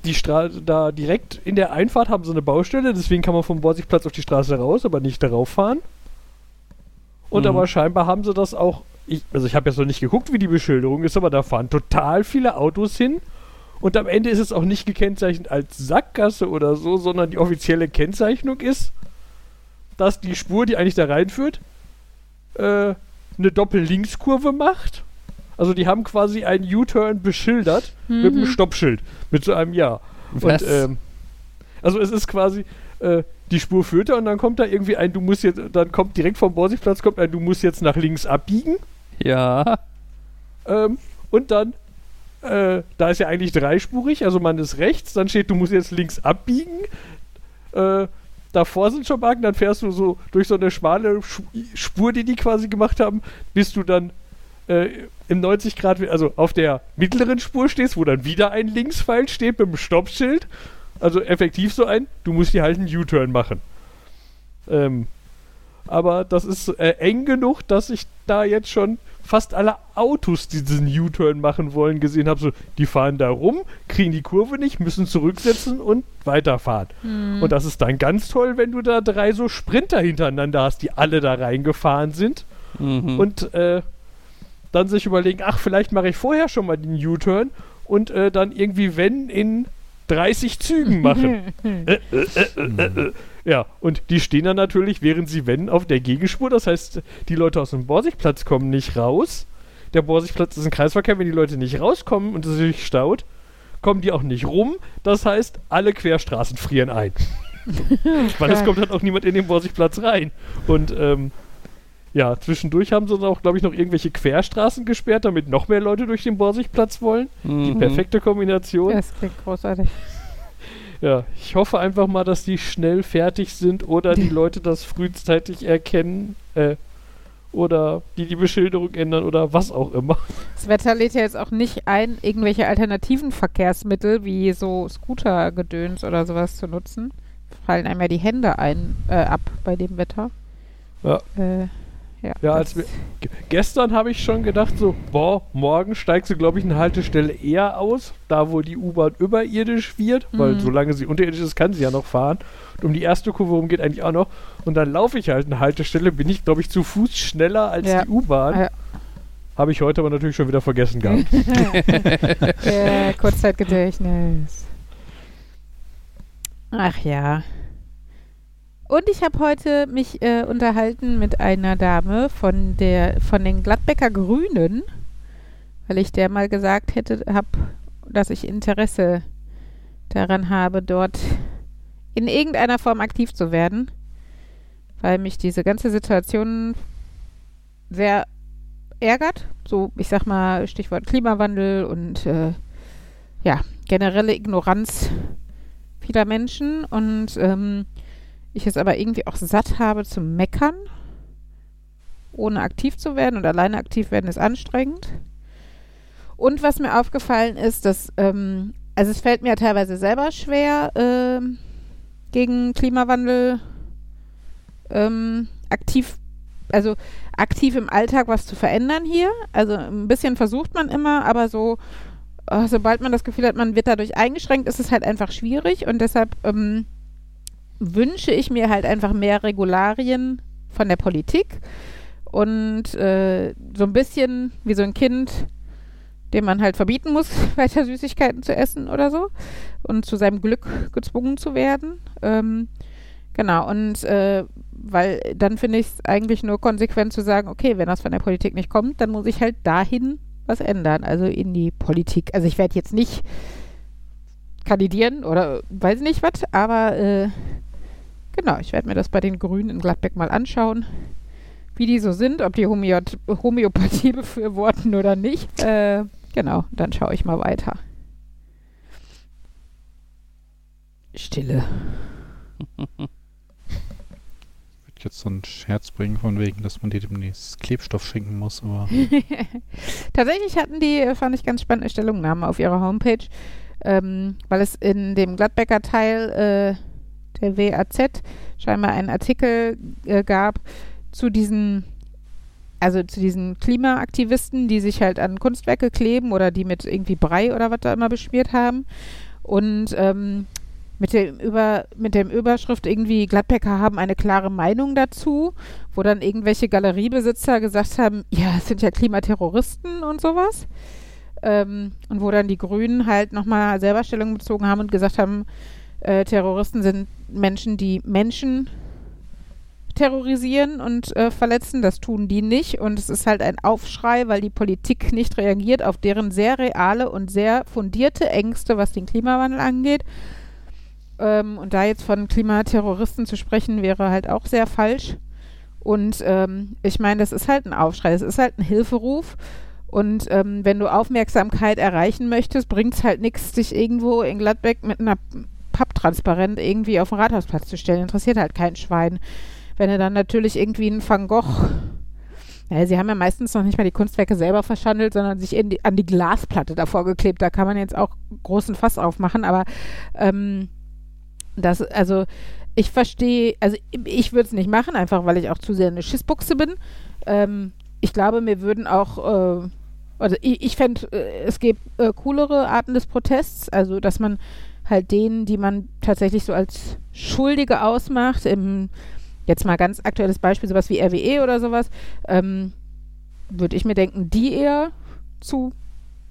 die Straße, da direkt in der Einfahrt haben sie eine Baustelle, deswegen kann man vom Borsigplatz auf die Straße raus, aber nicht darauf fahren. Und mhm. aber scheinbar haben sie das auch, ich, also ich habe jetzt noch nicht geguckt, wie die Beschilderung ist, aber da fahren total viele Autos hin. Und am Ende ist es auch nicht gekennzeichnet als Sackgasse oder so, sondern die offizielle Kennzeichnung ist, dass die Spur, die eigentlich da reinführt, äh, eine Doppel-Linkskurve macht also die haben quasi einen U-Turn beschildert mhm. mit einem mhm. Stoppschild, mit so einem Ja. Was? Und, ähm, also es ist quasi, äh, die Spur führt da und dann kommt da irgendwie ein, du musst jetzt, dann kommt direkt vom Borsigplatz kommt ein, du musst jetzt nach links abbiegen. Ja. Ähm, und dann, äh, da ist ja eigentlich dreispurig, also man ist rechts, dann steht, du musst jetzt links abbiegen. Äh, davor sind schon Marken, dann fährst du so durch so eine schmale Spur, die die quasi gemacht haben, bis du dann äh, im 90 Grad, also auf der mittleren Spur stehst, wo dann wieder ein Linkspfeil steht mit dem Stoppschild. Also effektiv so ein, du musst hier halt einen U-Turn machen. Ähm, aber das ist äh, eng genug, dass ich da jetzt schon fast alle Autos, die diesen U-Turn machen wollen, gesehen habe. So, die fahren da rum, kriegen die Kurve nicht, müssen zurücksetzen und weiterfahren. Mhm. Und das ist dann ganz toll, wenn du da drei so Sprinter hintereinander hast, die alle da reingefahren sind. Mhm. Und äh, dann sich überlegen, ach, vielleicht mache ich vorher schon mal den U-Turn und äh, dann irgendwie, wenn, in 30 Zügen machen. äh, äh, ja, und die stehen dann natürlich, während sie wenn, auf der Gegenspur. Das heißt, die Leute aus dem Borsigplatz kommen nicht raus. Der Borsigplatz ist ein Kreisverkehr. Wenn die Leute nicht rauskommen und es sich staut, kommen die auch nicht rum. Das heißt, alle Querstraßen frieren ein. Weil es kommt dann auch niemand in den Borsigplatz rein. Und ähm, ja, zwischendurch haben sie dann auch, glaube ich, noch irgendwelche Querstraßen gesperrt, damit noch mehr Leute durch den Borsigplatz wollen. Mhm. Die perfekte Kombination. Das klingt großartig. Ja, ich hoffe einfach mal, dass die schnell fertig sind oder die Leute das frühzeitig erkennen äh, oder die die Beschilderung ändern oder was auch immer. Das Wetter lädt ja jetzt auch nicht ein, irgendwelche alternativen Verkehrsmittel wie so Scootergedöns oder sowas zu nutzen. Fallen einem ja die Hände ein, äh, ab bei dem Wetter. Ja. Äh, ja, ja als wir, gestern habe ich schon gedacht, so, boah, morgen steigst du, glaube ich, eine Haltestelle eher aus, da wo die U-Bahn überirdisch wird, mhm. weil solange sie unterirdisch ist, kann sie ja noch fahren. Und um die erste Kurve rum geht eigentlich auch noch. Und dann laufe ich halt eine Haltestelle, bin ich, glaube ich, zu Fuß schneller als ja. die U-Bahn. Ja. Habe ich heute aber natürlich schon wieder vergessen gehabt. ja, Kurzzeitgedächtnis. Ach ja. Und ich habe heute mich äh, unterhalten mit einer Dame von der von den Gladbecker Grünen, weil ich der mal gesagt hätte, hab, dass ich Interesse daran habe, dort in irgendeiner Form aktiv zu werden, weil mich diese ganze Situation sehr ärgert. So, ich sag mal, Stichwort Klimawandel und äh, ja, generelle Ignoranz vieler Menschen und ähm, ich es aber irgendwie auch satt habe zu meckern, ohne aktiv zu werden und alleine aktiv werden ist anstrengend. Und was mir aufgefallen ist, dass, ähm, also es fällt mir teilweise selber schwer, äh, gegen Klimawandel ähm, aktiv, also aktiv im Alltag was zu verändern hier. Also ein bisschen versucht man immer, aber so, oh, sobald man das Gefühl hat, man wird dadurch eingeschränkt, ist es halt einfach schwierig und deshalb ähm, wünsche ich mir halt einfach mehr Regularien von der Politik und äh, so ein bisschen wie so ein Kind, dem man halt verbieten muss, weiter Süßigkeiten zu essen oder so und zu seinem Glück gezwungen zu werden. Ähm, genau, und äh, weil dann finde ich es eigentlich nur konsequent zu sagen, okay, wenn das von der Politik nicht kommt, dann muss ich halt dahin was ändern, also in die Politik. Also ich werde jetzt nicht kandidieren oder weiß nicht was, aber äh, Genau, ich werde mir das bei den Grünen in Gladbeck mal anschauen, wie die so sind, ob die Homöopathie, Homöopathie befürworten oder nicht. Äh, genau, dann schaue ich mal weiter. Stille. Ich würde jetzt so einen Scherz bringen, von wegen, dass man dir demnächst Klebstoff schenken muss, aber. Tatsächlich hatten die, fand ich ganz spannende Stellungnahme auf ihrer Homepage, ähm, weil es in dem Gladbecker Teil äh, der WAZ scheinbar einen Artikel äh, gab zu diesen also zu diesen Klimaaktivisten, die sich halt an Kunstwerke kleben oder die mit irgendwie Brei oder was da immer beschmiert haben. Und ähm, mit, dem Über, mit dem Überschrift irgendwie Gladbecker haben eine klare Meinung dazu, wo dann irgendwelche Galeriebesitzer gesagt haben, ja, es sind ja Klimaterroristen und sowas. Ähm, und wo dann die Grünen halt nochmal selber Stellung bezogen haben und gesagt haben, äh, Terroristen sind Menschen, die Menschen terrorisieren und äh, verletzen. Das tun die nicht. Und es ist halt ein Aufschrei, weil die Politik nicht reagiert auf deren sehr reale und sehr fundierte Ängste, was den Klimawandel angeht. Ähm, und da jetzt von Klimaterroristen zu sprechen, wäre halt auch sehr falsch. Und ähm, ich meine, das ist halt ein Aufschrei, es ist halt ein Hilferuf. Und ähm, wenn du Aufmerksamkeit erreichen möchtest, bringt es halt nichts, dich irgendwo in Gladbeck mit einer papptransparent irgendwie auf den Rathausplatz zu stellen. Interessiert halt kein Schwein. Wenn er dann natürlich irgendwie einen Van Gogh ja, sie haben ja meistens noch nicht mal die Kunstwerke selber verschandelt, sondern sich die, an die Glasplatte davor geklebt. Da kann man jetzt auch großen Fass aufmachen, aber ähm, das, also ich verstehe, also ich würde es nicht machen, einfach weil ich auch zu sehr eine Schissbuchse bin. Ähm, ich glaube, mir würden auch, äh, also ich, ich fände, äh, es gibt äh, coolere Arten des Protests, also dass man halt denen, die man tatsächlich so als Schuldige ausmacht, im, jetzt mal ganz aktuelles Beispiel, sowas wie RWE oder sowas, ähm, würde ich mir denken, die eher zu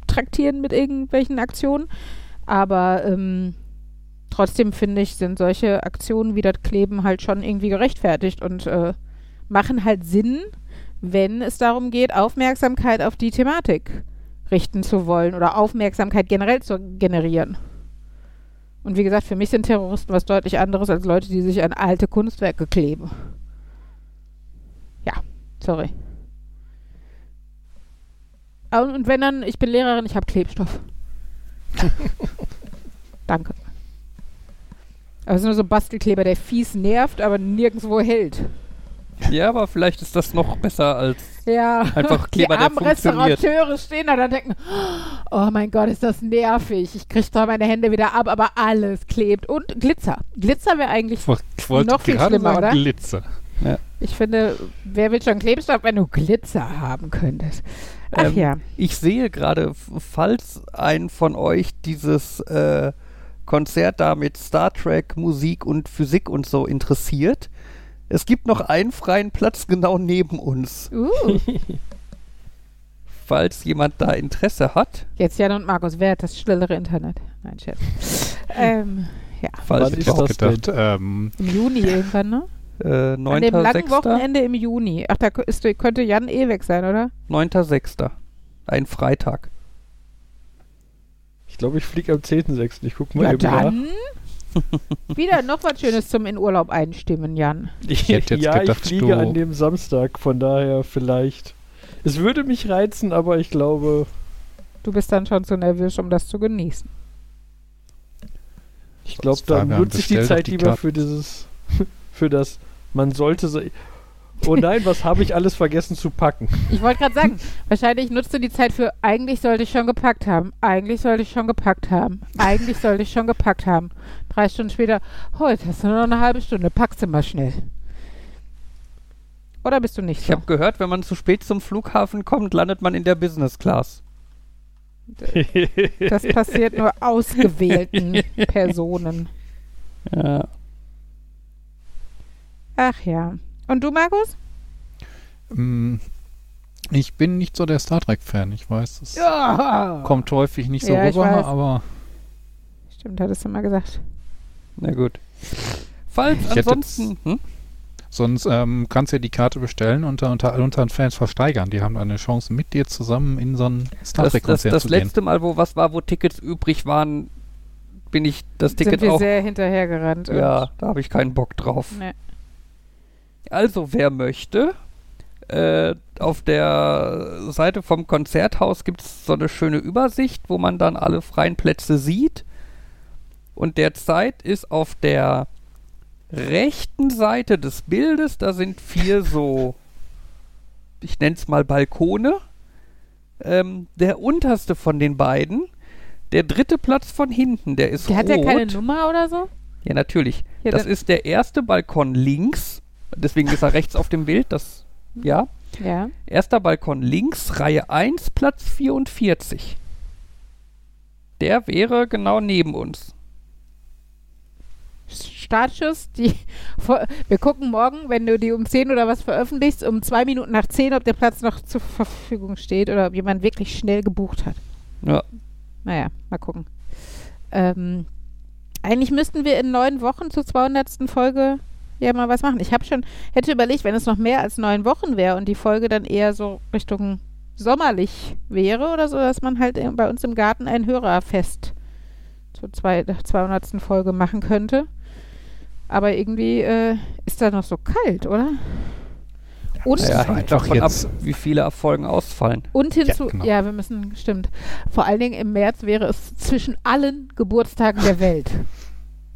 traktieren mit irgendwelchen Aktionen. Aber ähm, trotzdem finde ich, sind solche Aktionen wie das Kleben halt schon irgendwie gerechtfertigt und äh, machen halt Sinn, wenn es darum geht, Aufmerksamkeit auf die Thematik richten zu wollen oder Aufmerksamkeit generell zu generieren. Und wie gesagt, für mich sind Terroristen was deutlich anderes als Leute, die sich an alte Kunstwerke kleben. Ja, sorry. Und wenn dann, ich bin Lehrerin, ich habe Klebstoff. Danke. Aber es ist nur so ein Bastelkleber, der fies nervt, aber nirgendwo hält. Ja, aber vielleicht ist das noch besser als ja. einfach Kleber, Die armen der funktioniert. Restaurateure stehen da und denken, oh mein Gott, ist das nervig. Ich kriege zwar meine Hände wieder ab, aber alles klebt. Und Glitzer. Glitzer wäre eigentlich noch viel schlimmer, oder? Glitzer. Ich finde, wer will schon Klebstoff, wenn du Glitzer haben könntest? Ach Ähm, ja. Ich sehe gerade, falls ein von euch dieses äh, Konzert da mit Star Trek, Musik und Physik und so interessiert, es gibt noch einen freien Platz genau neben uns. Uh, Falls jemand da Interesse hat, jetzt Jan und Markus, wer hat das schnellere Internet? Nein, Chef. ähm, ja, falls Wann ist auch das gedacht, ähm, im Juni irgendwann, ne? äh, An dem langen 9.6. Wochenende im Juni. Ach, da ist, könnte Jan eh weg sein, oder? 9.6. Ein Freitag. Ich glaube, ich fliege am 10.6. Ich guck mal Ja, eben nach. Wieder noch was Schönes zum in Urlaub einstimmen, Jan. Ich, hätte jetzt ja, gedacht, ich fliege du- an dem Samstag, von daher vielleicht. Es würde mich reizen, aber ich glaube, Du bist dann schon zu nervös, um das zu genießen. ich glaube, dann nutze ich die Zeit die lieber Karten. für dieses, für das, man sollte so. Oh nein, was habe ich alles vergessen zu packen? Ich wollte gerade sagen, wahrscheinlich nutzt du die Zeit für, eigentlich sollte ich schon gepackt haben, eigentlich sollte ich schon gepackt haben, eigentlich sollte ich schon gepackt haben. Drei Stunden später, heute hast du nur noch eine halbe Stunde, packst du mal schnell. Oder bist du nicht Ich so? habe gehört, wenn man zu spät zum Flughafen kommt, landet man in der Business Class. Das passiert nur ausgewählten Personen. Ja. Ach ja. Und du, Markus? mm, ich bin nicht so der Star Trek-Fan. Ich weiß, es Ja. kommt häufig nicht so Ja, rüber, aber Stimmt, hattest du mal gesagt. Na gut. Falls Ich ansonsten. Hm? sonst ähm, kannst du ja die Karte bestellen und unter, unter, unter den Fans versteigern. Die haben eine Chance, mit dir zusammen in so ein Star Das, das, Trek-Konzert das zu gehen. letzte Mal, wo was war, wo Tickets übrig waren, bin ich das Ticket Sind wir auch. sehr hinterhergerannt. Ja, da habe ich keinen Bock drauf. Nee. Also, wer möchte, äh, auf der Seite vom Konzerthaus gibt es so eine schöne Übersicht, wo man dann alle freien Plätze sieht. Und derzeit ist auf der rechten Seite des Bildes, da sind vier so, ich nenne es mal Balkone. Ähm, der unterste von den beiden, der dritte Platz von hinten, der ist Der hat ja rot. keine Nummer oder so? Ja, natürlich. Ja, das ist der erste Balkon links. Deswegen ist er rechts auf dem Bild. Das, ja. Ja. Erster Balkon links, Reihe 1, Platz 44. Der wäre genau neben uns. Startschuss, die wir gucken morgen, wenn du die um 10 oder was veröffentlichst, um zwei Minuten nach 10, ob der Platz noch zur Verfügung steht oder ob jemand wirklich schnell gebucht hat. Ja. Naja, mal gucken. Ähm, eigentlich müssten wir in neun Wochen zur 200. Folge ja mal was machen. Ich habe schon, hätte überlegt, wenn es noch mehr als neun Wochen wäre und die Folge dann eher so Richtung sommerlich wäre oder so, dass man halt bei uns im Garten ein Hörerfest zur zwei, 200. Folge machen könnte. Aber irgendwie äh, ist da noch so kalt, oder? Und, Ja, hängt davon ab, jetzt- wie viele Erfolgen ausfallen. und hinzu, Ja, genau. ja, wir müssen, stimmt. Vor allen Dingen im März wäre es zwischen allen Geburtstagen der Welt.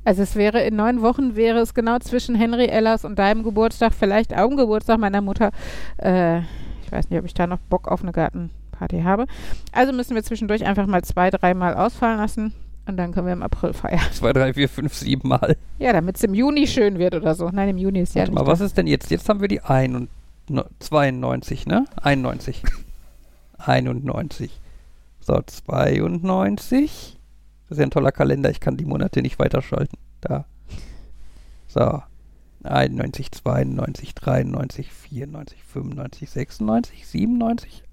Also es wäre in neun Wochen wäre es genau zwischen Henry Ellers und deinem Geburtstag, vielleicht auch dem Geburtstag meiner Mutter. Äh, ich weiß nicht, ob ich da noch Bock auf eine Gartenparty habe. Also müssen wir zwischendurch einfach mal zwei, dreimal ausfallen lassen. Und dann können wir im April feiern. 2, 3, 4, 5, 7 Mal. Ja, damit es im Juni schön wird oder so. Nein, im Juni ist ja Warte nicht. mal, was ist denn jetzt? Jetzt haben wir die 91, 92, ne? 91. 91. So, 92. Das ist ja ein toller Kalender. Ich kann die Monate nicht weiterschalten. Da. So. 91, 92, 93, 94, 95, 96, 97.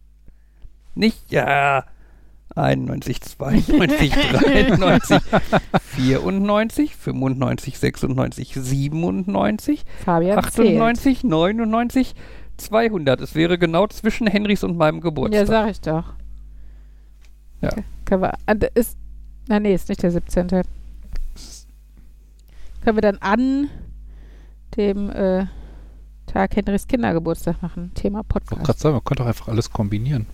Nicht, ja. 91, 92, 93, 94, 95, 96, 97, Fabian 98, 99, 200. Es wäre genau zwischen Henrys und meinem zählt. Ja, Geburtstag. sag ich doch. Ja. Okay. Ah, da ist, na nee, ist nicht der 17. Können wir dann an dem äh, Tag Henrys Kindergeburtstag machen. Thema Ich wollte gerade Podcast. sagen, man könnte doch einfach alles kombinieren.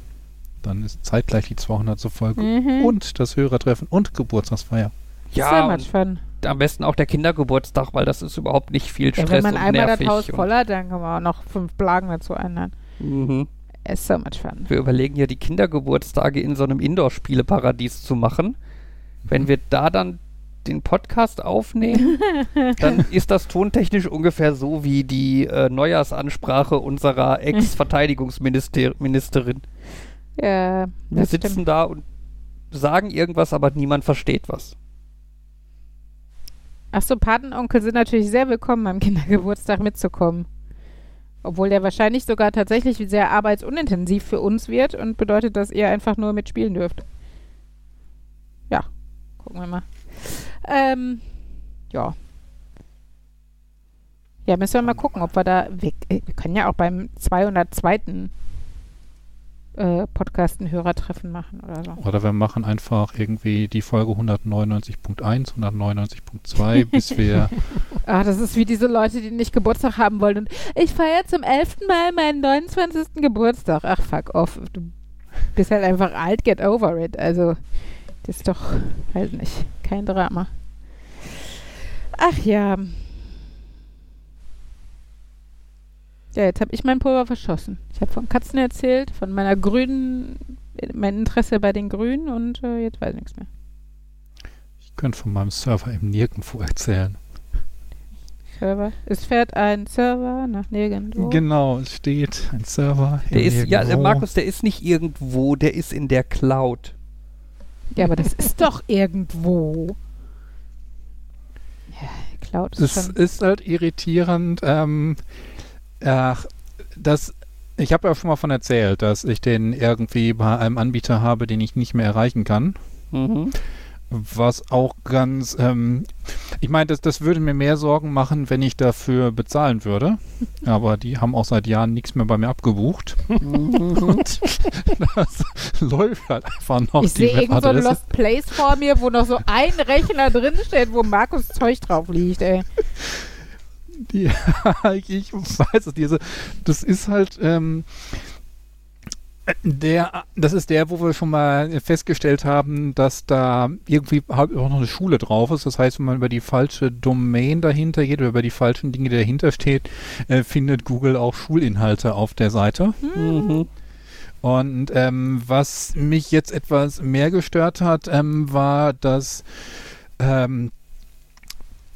Dann ist zeitgleich die 200. Folge Mhm. und das Hörertreffen und Geburtstagsfeier. Ja, much fun. und am besten auch der Kindergeburtstag, weil das ist überhaupt nicht viel Ja, Stress wenn man und einmal das nervig. Haus und- voll hat, dann kann man auch noch fünf Blagen dazu ändern. Mhm. It's so much fun. Wir überlegen ja, die Kindergeburtstage in so einem Indoor-Spieleparadies zu machen. Wenn wir da dann den Podcast aufnehmen, dann ist das tontechnisch ungefähr so wie die äh, Neujahrsansprache unserer Ex-Verteidigungsministerin. Ja, Wir sitzen stimmt. da und sagen irgendwas, aber niemand versteht was. Achso, Patenonkel sind natürlich sehr willkommen, am Kindergeburtstag mitzukommen. Obwohl der wahrscheinlich sogar tatsächlich sehr arbeitsunintensiv für uns wird und bedeutet, dass ihr einfach nur mitspielen dürft. Gucken wir mal. Ähm, ja. Ja, müssen wir mal gucken, ob wir da. Wir, äh, wir können ja auch beim 202. Äh, Podcast ein Hörertreffen machen oder so. Oder wir machen einfach irgendwie die Folge 199.1, 199.2, bis wir Ah, das ist wie diese Leute, die nicht Geburtstag haben wollen. Und ich feiere zum elften Mal meinen 29. Geburtstag. Ach, fuck off. Du bist halt einfach alt, get over it. Also, ist doch, weiß nicht, kein Drama. Ach ja. Ja, jetzt habe ich mein Pulver verschossen. Ich habe von Katzen erzählt, von meiner grünen, mein Interesse bei den Grünen und äh, jetzt weiß ich nichts mehr. ich könnte von meinem Server eben nirgendwo erzählen. Server. Es fährt ein Server nach nirgendwo. Genau, es steht ein Server. Der im ist, ja, der Nirgendwo. Markus, der ist nicht irgendwo, der ist in der Cloud. Ja, aber das ist doch irgendwo. Ja, Cloud ist Es schon. ist halt irritierend. Ähm, ach, das, ich habe ja schon mal von erzählt, dass ich den irgendwie bei einem Anbieter habe, den ich nicht mehr erreichen kann. Mhm. Was auch ganz, ähm, ich meine, das, das würde mir mehr Sorgen machen, wenn ich dafür bezahlen würde. Aber die haben auch seit Jahren nichts mehr bei mir abgebucht. Und das läuft halt einfach noch. Ich sehe irgend so ein. Lost Place vor mir, wo noch so ein Rechner drin steht, wo Markus Zeug drauf liegt, ey. Die, ich weiß es, diese, das ist halt ähm, der, das ist der, wo wir schon mal festgestellt haben, dass da irgendwie auch noch eine Schule drauf ist. Das heißt, wenn man über die falsche Domain dahinter geht oder über die falschen Dinge, die dahinter steht, äh, findet Google auch Schulinhalte auf der Seite. Mhm. Und ähm, was mich jetzt etwas mehr gestört hat, ähm, war, dass ähm,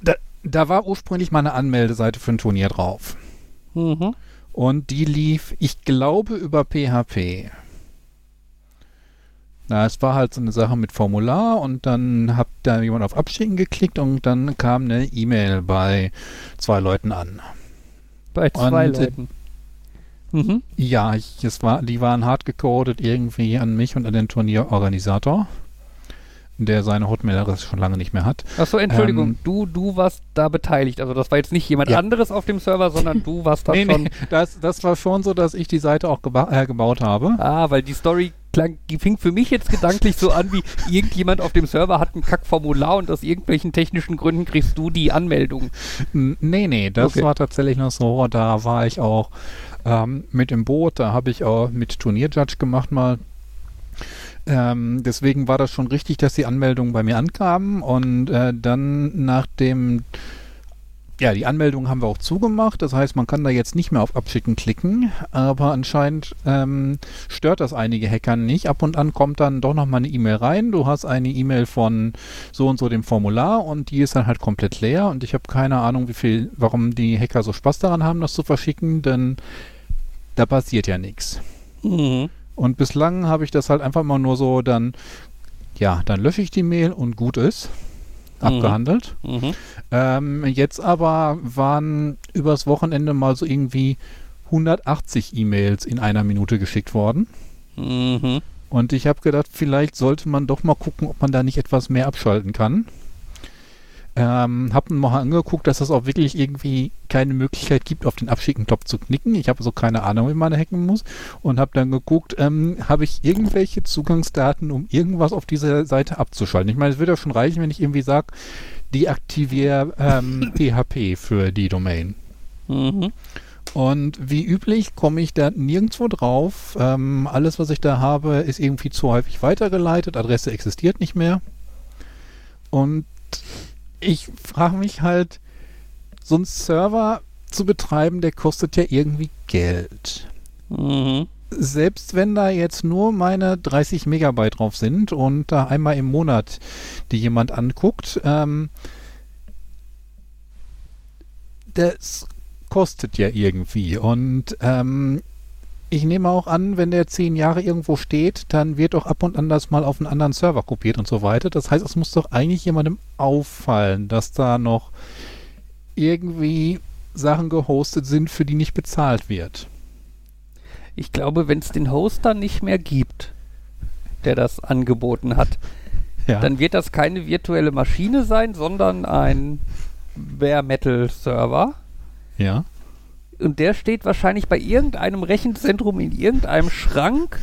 da, da war ursprünglich mal eine Anmeldeseite für ein Turnier drauf. Mhm. Und die lief, ich glaube, über PHP. Na, es war halt so eine Sache mit Formular und dann hat da jemand auf Abschicken geklickt und dann kam eine E-Mail bei zwei Leuten an. Bei zwei Und, äh, Leuten. Mhm. Ja, ich, es war, die waren hart gecodet irgendwie an mich und an den Turnierorganisator, der seine Hotmail-Adresse schon lange nicht mehr hat. Achso, Entschuldigung, Ähm, du, du warst da beteiligt. Also das war jetzt nicht jemand Ja. anderes auf dem Server, sondern du warst da nee, schon. nee, das, das war schon so, dass ich die Seite auch geba äh, gebaut habe. Ah, weil die Story klang, die fing für mich jetzt gedanklich so an, wie irgendjemand auf dem Server hat ein Kackformular und aus irgendwelchen technischen Gründen kriegst du die Anmeldung. Nee, nee, das Okay. war tatsächlich noch so. Da war ich auch ähm, mit im Boot. Da habe ich auch mit Turnierjudge gemacht mal. Ähm, deswegen war das schon richtig, dass die Anmeldungen bei mir ankamen. Und äh, dann nach dem ja, die Anmeldung haben wir auch zugemacht. Das heißt, man kann da jetzt nicht mehr auf Abschicken klicken. Aber anscheinend ähm, stört das einige Hacker nicht. Ab und an kommt dann doch nochmal eine E-Mail rein. Du hast eine E-Mail von so und so dem Formular und die ist dann halt komplett leer. Und ich habe keine Ahnung, wie viel, warum die Hacker so Spaß daran haben, das zu verschicken, denn da passiert ja nichts. Mhm. Und bislang habe ich das halt einfach mal nur so dann, ja, dann lösche ich die Mail und gut ist abgehandelt. Mhm. Ähm, jetzt aber waren übers Wochenende mal so irgendwie 180 E-Mails in einer Minute geschickt worden. Mhm. Und ich habe gedacht, vielleicht sollte man doch mal gucken, ob man da nicht etwas mehr abschalten kann. Ähm, habe mal angeguckt, dass es auch wirklich irgendwie keine Möglichkeit gibt, auf den Abschicken-Knopf zu knicken. Ich habe so keine Ahnung, wie man hacken muss. Und habe dann geguckt, ähm, habe ich irgendwelche Zugangsdaten, um irgendwas auf dieser Seite abzuschalten. Ich meine, es würde ja schon reichen, wenn ich irgendwie sage, deaktiviere ähm, PHP für die Domain. Mhm. Und wie üblich komme ich da nirgendwo drauf. Ähm, alles, was ich da habe, ist irgendwie zu häufig weitergeleitet. Adresse existiert nicht mehr. Und ich frage mich halt, so ein Server zu betreiben, der kostet ja irgendwie Geld. Mhm. Selbst wenn da jetzt nur meine 30 Megabyte drauf sind und da einmal im Monat die jemand anguckt, ähm, das kostet ja irgendwie. Und ähm, ich nehme auch an, wenn der zehn Jahre irgendwo steht, dann wird auch ab und an das mal auf einen anderen Server kopiert und so weiter. Das heißt, es muss doch eigentlich jemandem auffallen, dass da noch irgendwie Sachen gehostet sind, für die nicht bezahlt wird. Ich glaube, wenn es den Hoster nicht mehr gibt, der das angeboten hat, Ja. dann wird das keine virtuelle Maschine sein, sondern ein Bare Metal Server. ja. Und der steht wahrscheinlich bei irgendeinem Rechenzentrum in irgendeinem Schrank.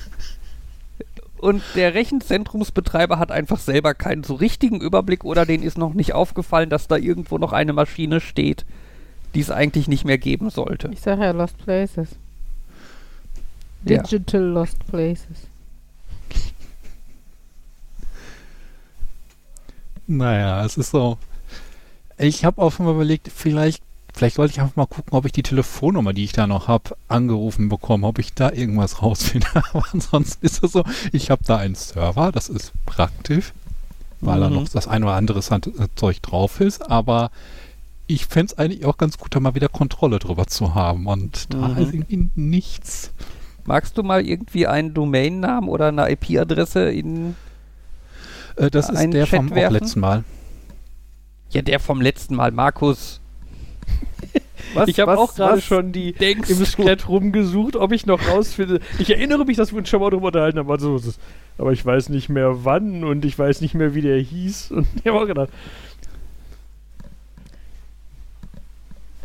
Und der Rechenzentrumsbetreiber hat einfach selber keinen so richtigen Überblick oder denen ist noch nicht aufgefallen, dass da irgendwo noch eine Maschine steht, die es eigentlich nicht mehr geben sollte. Ich sage ja Lost Places. Ja. Digital Lost Places. Naja, es ist so. Ich habe auch schon mal überlegt, vielleicht, vielleicht sollte ich einfach mal gucken, ob ich die Telefonnummer, die ich da noch habe, angerufen bekomme, ob ich da irgendwas rausfinde. Aber ansonsten ist es so, ich habe da einen Server, das ist praktisch, weil da Mhm. noch das ein oder andere äh, Zeug drauf ist, aber ich fände es eigentlich auch ganz gut, da mal wieder Kontrolle drüber zu haben. Und da Mhm. ist irgendwie nichts. Magst du mal irgendwie einen Domainnamen oder eine IP-Adresse in. Äh, das ist der Chat vom letzten Mal. Ja, der vom letzten Mal, Markus. Was, ich habe auch gerade schon die im? Skelett rumgesucht, ob ich noch rausfinde. Ich erinnere mich, dass wir uns schon mal drüber unterhalten haben. Also, aber ich weiß nicht mehr wann und ich weiß nicht mehr, wie der hieß. Und ich habe auch gedacht,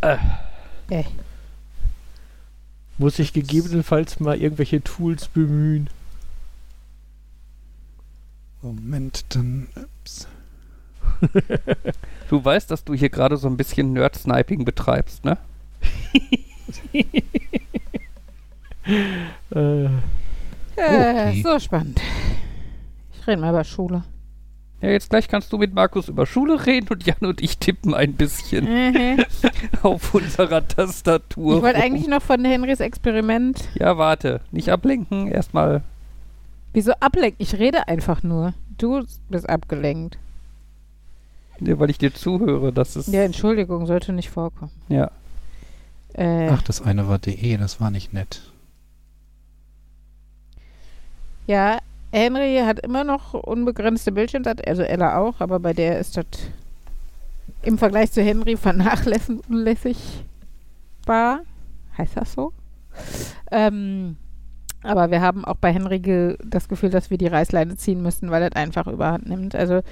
Äh. muss ich gegebenenfalls mal irgendwelche Tools bemühen. Moment, dann. Du weißt, dass du hier gerade so ein bisschen Nerd-Sniping betreibst, ne? Äh, Äh, Okay. So spannend. Ich rede mal über Schule. Ja, jetzt gleich kannst du mit Markus über Schule reden und Jan und ich tippen ein bisschen Mhm. auf unserer Tastatur. Ich wollte eigentlich noch von Henrys Experiment. Ja, warte. Nicht ablenken. Erstmal. Wieso ablenken? Ich rede einfach nur. Du bist abgelenkt. Ne, weil ich dir zuhöre. Das ist. Ja, Entschuldigung, sollte nicht vorkommen. Ja. Äh, Ach, das eine war DE, das war nicht nett. Ja, Henry hat immer noch unbegrenzte Bildschirmzeit, also Ella auch, aber bei der ist das im Vergleich zu Henry vernachlässigbar. Heißt das so? Ähm, aber wir haben auch bei Henry ge das Gefühl, dass wir die Reißleine ziehen müssen, weil das einfach überhand nimmt. Also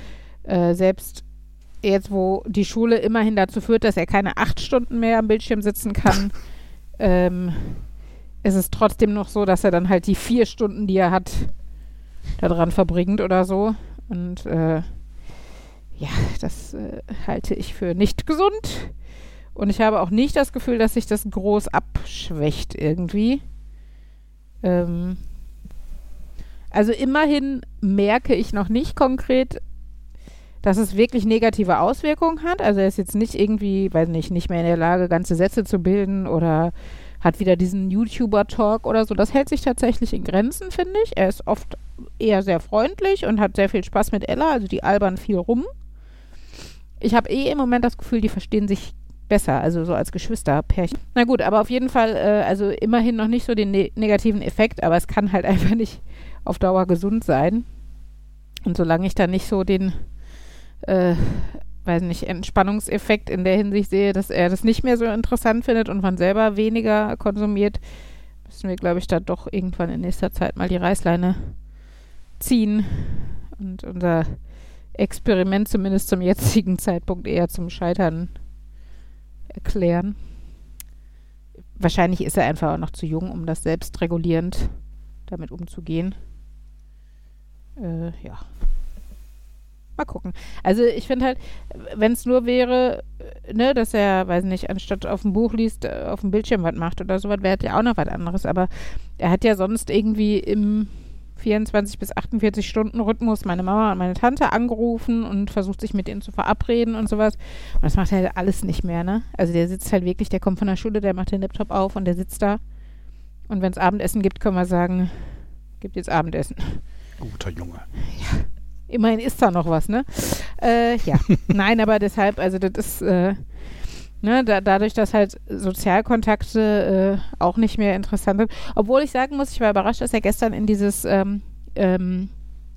äh, selbst jetzt, wo die Schule immerhin dazu führt, dass er keine acht Stunden mehr am Bildschirm sitzen kann, ähm, ist es trotzdem noch so, dass er dann halt die vier Stunden, die er hat, daran verbringt oder so. Und äh, ja, das äh, halte ich für nicht gesund. Und ich habe auch nicht das Gefühl, dass sich das groß abschwächt irgendwie. Ähm, also immerhin merke ich noch nicht konkret, dass es wirklich negative Auswirkungen hat. Also er ist jetzt nicht irgendwie, weiß nicht, nicht mehr in der Lage, ganze Sätze zu bilden oder hat wieder diesen YouTuber-Talk oder so. Das hält sich tatsächlich in Grenzen, finde ich. Er ist oft eher sehr freundlich und hat sehr viel Spaß mit Ella, also die albern viel rum. Ich habe eh im Moment das Gefühl, die verstehen sich besser, also so als Geschwisterpärchen. Na gut, aber auf jeden Fall, äh, also immerhin noch nicht so den ne negativen Effekt, aber es kann halt einfach nicht auf Dauer gesund sein. Und solange ich da nicht so den, äh, weiß nicht, Entspannungseffekt in der Hinsicht sehe, dass er das nicht mehr so interessant findet und man selber weniger konsumiert, müssen wir, glaube ich, da doch irgendwann in nächster Zeit mal die Reißleine ziehen und unser Experiment zumindest zum jetzigen Zeitpunkt eher zum Scheitern erklären. Wahrscheinlich ist er einfach auch noch zu jung, um das selbstregulierend damit umzugehen. Äh, ja. Mal gucken. Also ich finde halt, wenn es nur wäre, ne, dass er, weiß nicht, anstatt auf dem Buch liest, äh, auf dem Bildschirm was macht oder sowas, wäre ja auch noch was anderes. Aber er hat ja sonst irgendwie im 24 bis 48 Stunden Rhythmus meine Mama und meine Tante angerufen und versucht sich mit ihnen zu verabreden und sowas. Und das macht er halt alles nicht mehr, ne? Also der sitzt halt wirklich, der kommt von der Schule, der macht den Laptop auf und der sitzt da. Und wenn es Abendessen gibt, können wir sagen, gibt jetzt Abendessen. Guter Junge. Ja. Immerhin ist da noch was, ne? Äh, ja. Nein, aber deshalb, also das ist, äh, ne, da, dadurch, dass halt Sozialkontakte äh, auch nicht mehr interessant sind. Obwohl ich sagen muss, ich war überrascht, dass er gestern in dieses, ähm, ähm,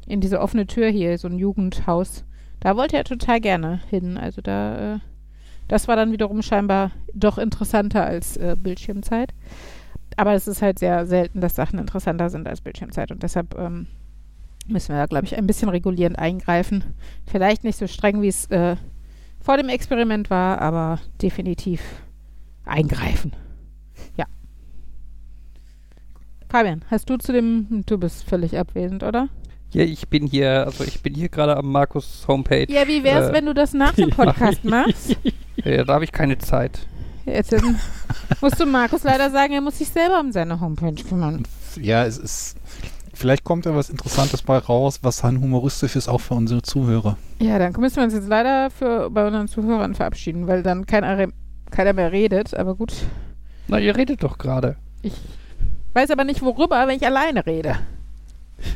in diese offene Tür hier, so ein Jugendhaus, da wollte er total gerne hin. Also da, äh, das war dann wiederum scheinbar doch interessanter als äh, Bildschirmzeit. Aber es ist halt sehr selten, dass Sachen interessanter sind als Bildschirmzeit und deshalb ähm, müssen wir da, glaube ich, ein bisschen regulierend eingreifen. Vielleicht nicht so streng, wie es äh, vor dem Experiment war, aber definitiv eingreifen. Ja. Fabian, hast du zu dem, du bist völlig abwesend, oder? Ja, ich bin hier, also ich bin hier gerade am Markus Homepage. Ja, wie wär's, äh, wenn du das nach dem Podcast machst? Ja, da habe ich keine Zeit. Jetzt musst du Markus leider sagen, er muss sich selber um seine Homepage kümmern. Ja, es ist. Vielleicht kommt da was Interessantes bei raus, was dann humoristisch ist, auch für unsere Zuhörer. Ja, dann müssen wir uns jetzt leider für, bei unseren Zuhörern verabschieden, weil dann keiner, keiner mehr redet. Aber gut, Na, ihr redet doch gerade. ich weiß aber nicht worüber, wenn ich alleine rede.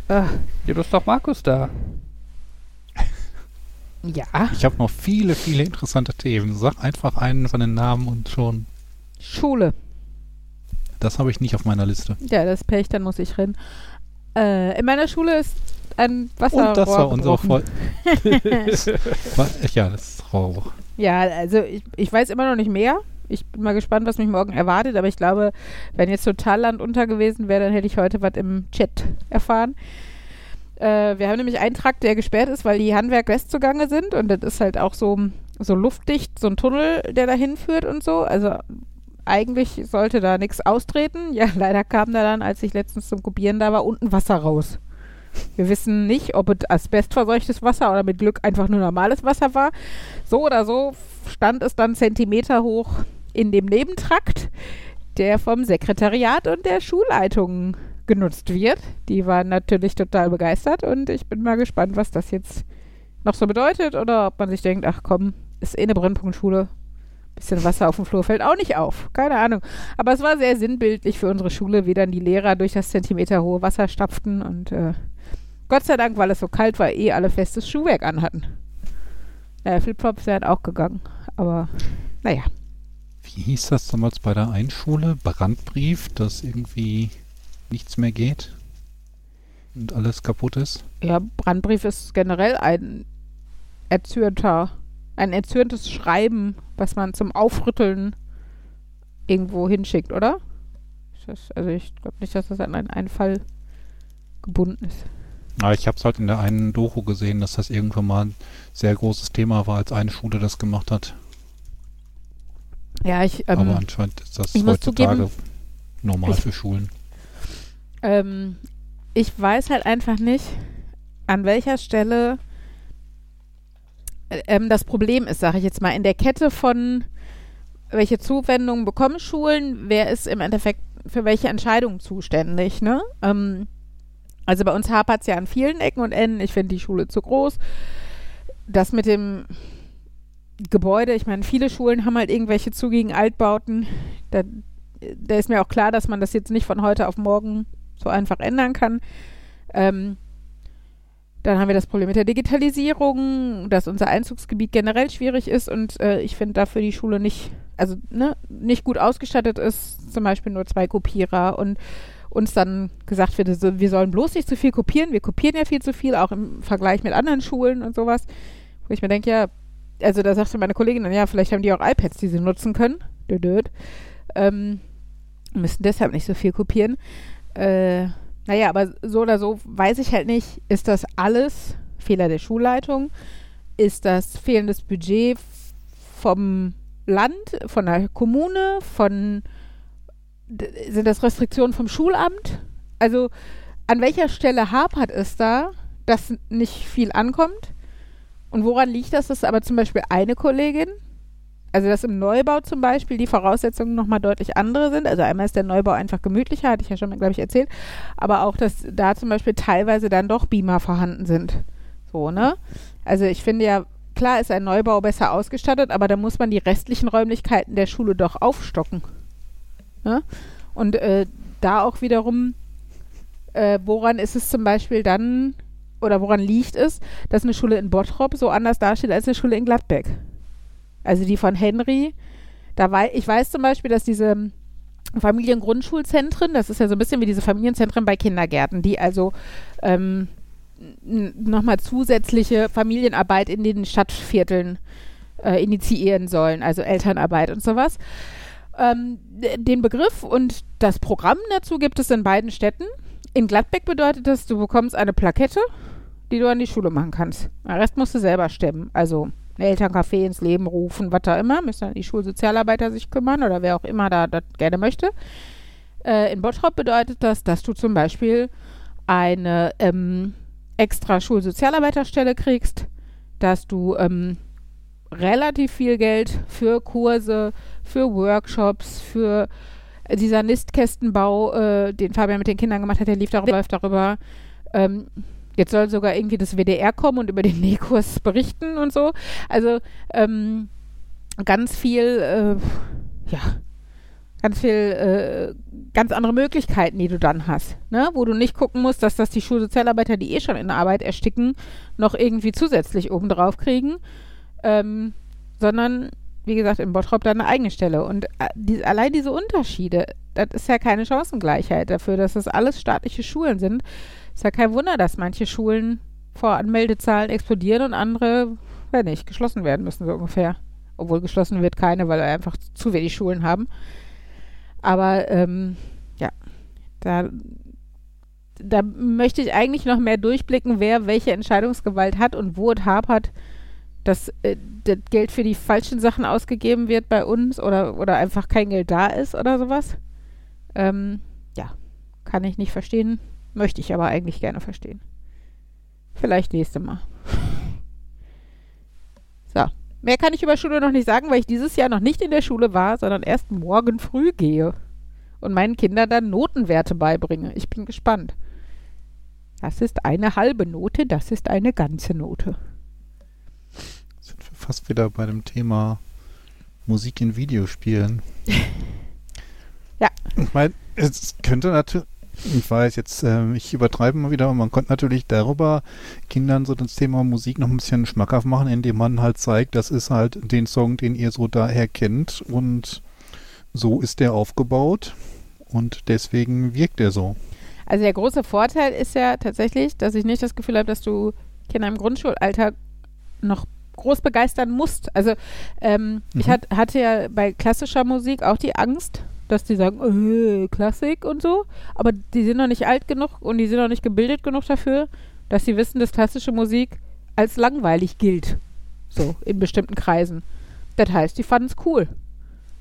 Äh, Ja, du ist doch Markus da. ja, Ich habe noch viele, viele interessante Themen. Sag einfach einen von den Namen und schon. Schule. Das habe ich nicht auf meiner Liste. Ja, das Pech, dann muss ich rennen. Äh, in meiner Schule ist ein Wasserrohr Und das war unsere. Folge. ja, das ist traurig. Ja, also ich, ich weiß immer noch nicht mehr. Ich bin mal gespannt, was mich morgen erwartet, aber ich glaube, wenn jetzt total Land unter gewesen wäre, dann hätte ich heute was im Chat erfahren. Äh, wir haben nämlich einen Trakt, der gesperrt ist, weil die Handwerk West zugange sind und das ist halt auch so, so luftdicht, so ein Tunnel, der dahin führt und so. Also eigentlich sollte da nichts austreten. Ja, leider kam da dann, als ich letztens zum Kopieren da war, unten Wasser raus. Wir wissen nicht, ob es asbestverseuchtes Wasser oder mit Glück einfach nur normales Wasser war. So oder so stand es dann Zentimeter hoch in dem Nebentrakt, der vom Sekretariat und der Schulleitung genutzt wird. Die waren natürlich total begeistert und ich bin mal gespannt, was das jetzt noch so bedeutet oder ob man sich denkt, ach komm, ist eh eine Brennpunktschule. Bisschen Wasser auf dem Flur fällt auch nicht auf. Keine Ahnung. Aber es war sehr sinnbildlich für unsere Schule, wie dann die Lehrer durch das zentimeterhohe Wasser stapften und äh, Gott sei Dank, weil es so kalt war, eh alle festes Schuhwerk anhatten. Naja, Flipflops wären auch gegangen. Aber naja. Wie hieß das damals bei der Einschule? Brandbrief, dass irgendwie nichts mehr geht und alles kaputt ist? Ja, Brandbrief ist generell ein erzürnter, ein erzürntes Schreiben, was man zum Aufrütteln irgendwo hinschickt, oder? Das, also ich glaube nicht, dass das an einen, einen Fall gebunden ist. Aber ich habe es halt in der einen Doku gesehen, dass das irgendwann mal ein sehr großes Thema war, als eine Schule das gemacht hat. Ja, ich, ähm, Aber anscheinend ist das heutzutage zugeben, normal ich- für Schulen. Ähm, ich weiß halt einfach nicht, an welcher Stelle ähm, das Problem ist, sage ich jetzt mal, in der Kette von welche Zuwendungen bekommen Schulen, wer ist im Endeffekt für welche Entscheidungen zuständig, ne? Ähm, also bei uns hapert es ja an vielen Ecken und Enden. Ich finde die Schule zu groß. das mit dem Gebäude, ich meine, viele Schulen haben halt irgendwelche zugigen Altbauten. Da, da ist mir auch klar, dass man das jetzt nicht von heute auf morgen so einfach ändern kann. Ähm, dann haben wir das Problem mit der Digitalisierung, dass unser Einzugsgebiet generell schwierig ist und äh, ich finde dafür die Schule nicht, also ne, nicht gut ausgestattet ist, zum Beispiel nur zwei Kopierer und uns dann gesagt wird, wir sollen bloß nicht zu viel kopieren. Wir kopieren ja viel zu viel, auch im Vergleich mit anderen Schulen und sowas. Wo ich mir denke, ja, also da sagte meine Kollegin dann, ja, vielleicht haben die auch iPads, die sie nutzen können. Dödöd. Ähm, müssen deshalb nicht so viel kopieren. Äh, naja, aber so oder so weiß ich halt nicht, ist das alles Fehler der Schulleitung? Ist das fehlendes Budget vom Land, von der Kommune, von sind das Restriktionen vom Schulamt? Also an welcher Stelle hapert es da, dass nicht viel ankommt? Und woran liegt das, dass aber zum Beispiel eine Kollegin, also dass im Neubau zum Beispiel die Voraussetzungen nochmal deutlich andere sind. Also einmal ist der Neubau einfach gemütlicher, hatte ich ja schon, mal, glaube ich, erzählt. Aber auch, dass da zum Beispiel teilweise dann doch Beamer vorhanden sind. So, ne? Also ich finde ja, klar ist ein Neubau besser ausgestattet, aber da muss man die restlichen Räumlichkeiten der Schule doch aufstocken. Ne? Und äh, da auch wiederum, äh, woran ist es zum Beispiel dann, oder woran liegt es, dass eine Schule in Bottrop so anders dasteht als eine Schule in Gladbeck? Also die von Henry, da wei ich weiß zum Beispiel, dass diese Familiengrundschulzentren, das ist ja so ein bisschen wie diese Familienzentren bei Kindergärten, die also ähm, nochmal zusätzliche Familienarbeit in den Stadtvierteln äh, initiieren sollen, also Elternarbeit und sowas. Ähm, den Begriff und das Programm dazu gibt es in beiden Städten. In Gladbeck bedeutet das, du bekommst eine Plakette, die du an die Schule machen kannst. Den Rest musst du selber stemmen. Also ein Elterncafé ins Leben rufen, was da immer. Müssen dann die Schulsozialarbeiter sich kümmern oder wer auch immer da das gerne möchte. Äh, in Bottrop bedeutet das, dass du zum Beispiel eine ähm, extra Schulsozialarbeiterstelle kriegst, dass du ähm, relativ viel Geld für Kurse, für Workshops, für dieser Nistkästenbau, äh, den Fabian mit den Kindern gemacht hat, der lief darüber, läuft darüber. Ähm, jetzt soll sogar irgendwie das WDR kommen und über den Nähkurs berichten und so. Also ähm, ganz viel, äh, ja, ganz viel, äh, ganz andere Möglichkeiten, die du dann hast, ne? wo du nicht gucken musst, dass das die Schulsozialarbeiter, die eh schon in der Arbeit ersticken, noch irgendwie zusätzlich obendrauf kriegen, ähm, sondern wie gesagt, in Bottrop dann eine eigene Stelle. Und äh, die, allein diese Unterschiede, das ist ja keine Chancengleichheit dafür, dass das alles staatliche Schulen sind. Ist ja kein Wunder, dass manche Schulen vor Anmeldezahlen explodieren und andere, wenn nicht, geschlossen werden müssen, so ungefähr. Obwohl geschlossen wird keine, weil wir einfach zu wenig Schulen haben. Aber ähm, ja, da, da möchte ich eigentlich noch mehr durchblicken, wer welche Entscheidungsgewalt hat und wo es hapert dass äh, das Geld für die falschen Sachen ausgegeben wird bei uns oder, oder einfach kein Geld da ist oder sowas. Ähm, ja, kann ich nicht verstehen, möchte ich aber eigentlich gerne verstehen. Vielleicht nächste Mal. So, mehr kann ich über Schule noch nicht sagen, weil ich dieses Jahr noch nicht in der Schule war, sondern erst morgen früh gehe und meinen Kindern dann Notenwerte beibringe. Ich bin gespannt. Das ist eine halbe Note, das ist eine ganze Note fast wieder bei dem Thema Musik in Videospielen. ja. Ich meine, es könnte natürlich, ich weiß jetzt, äh, ich übertreibe mal wieder, man könnte natürlich darüber Kindern so das Thema Musik noch ein bisschen schmackhaft machen, indem man halt zeigt, das ist halt den Song, den ihr so daher kennt und so ist der aufgebaut und deswegen wirkt er so. Also der große Vorteil ist ja tatsächlich, dass ich nicht das Gefühl habe, dass du Kinder im Grundschulalter noch groß begeistern musst. Also ähm, mhm. ich hat, hatte ja bei klassischer Musik auch die Angst, dass die sagen, äh, Klassik und so, aber die sind noch nicht alt genug und die sind noch nicht gebildet genug dafür, dass sie wissen, dass klassische Musik als langweilig gilt. So, in bestimmten Kreisen. Das heißt, die fanden es cool.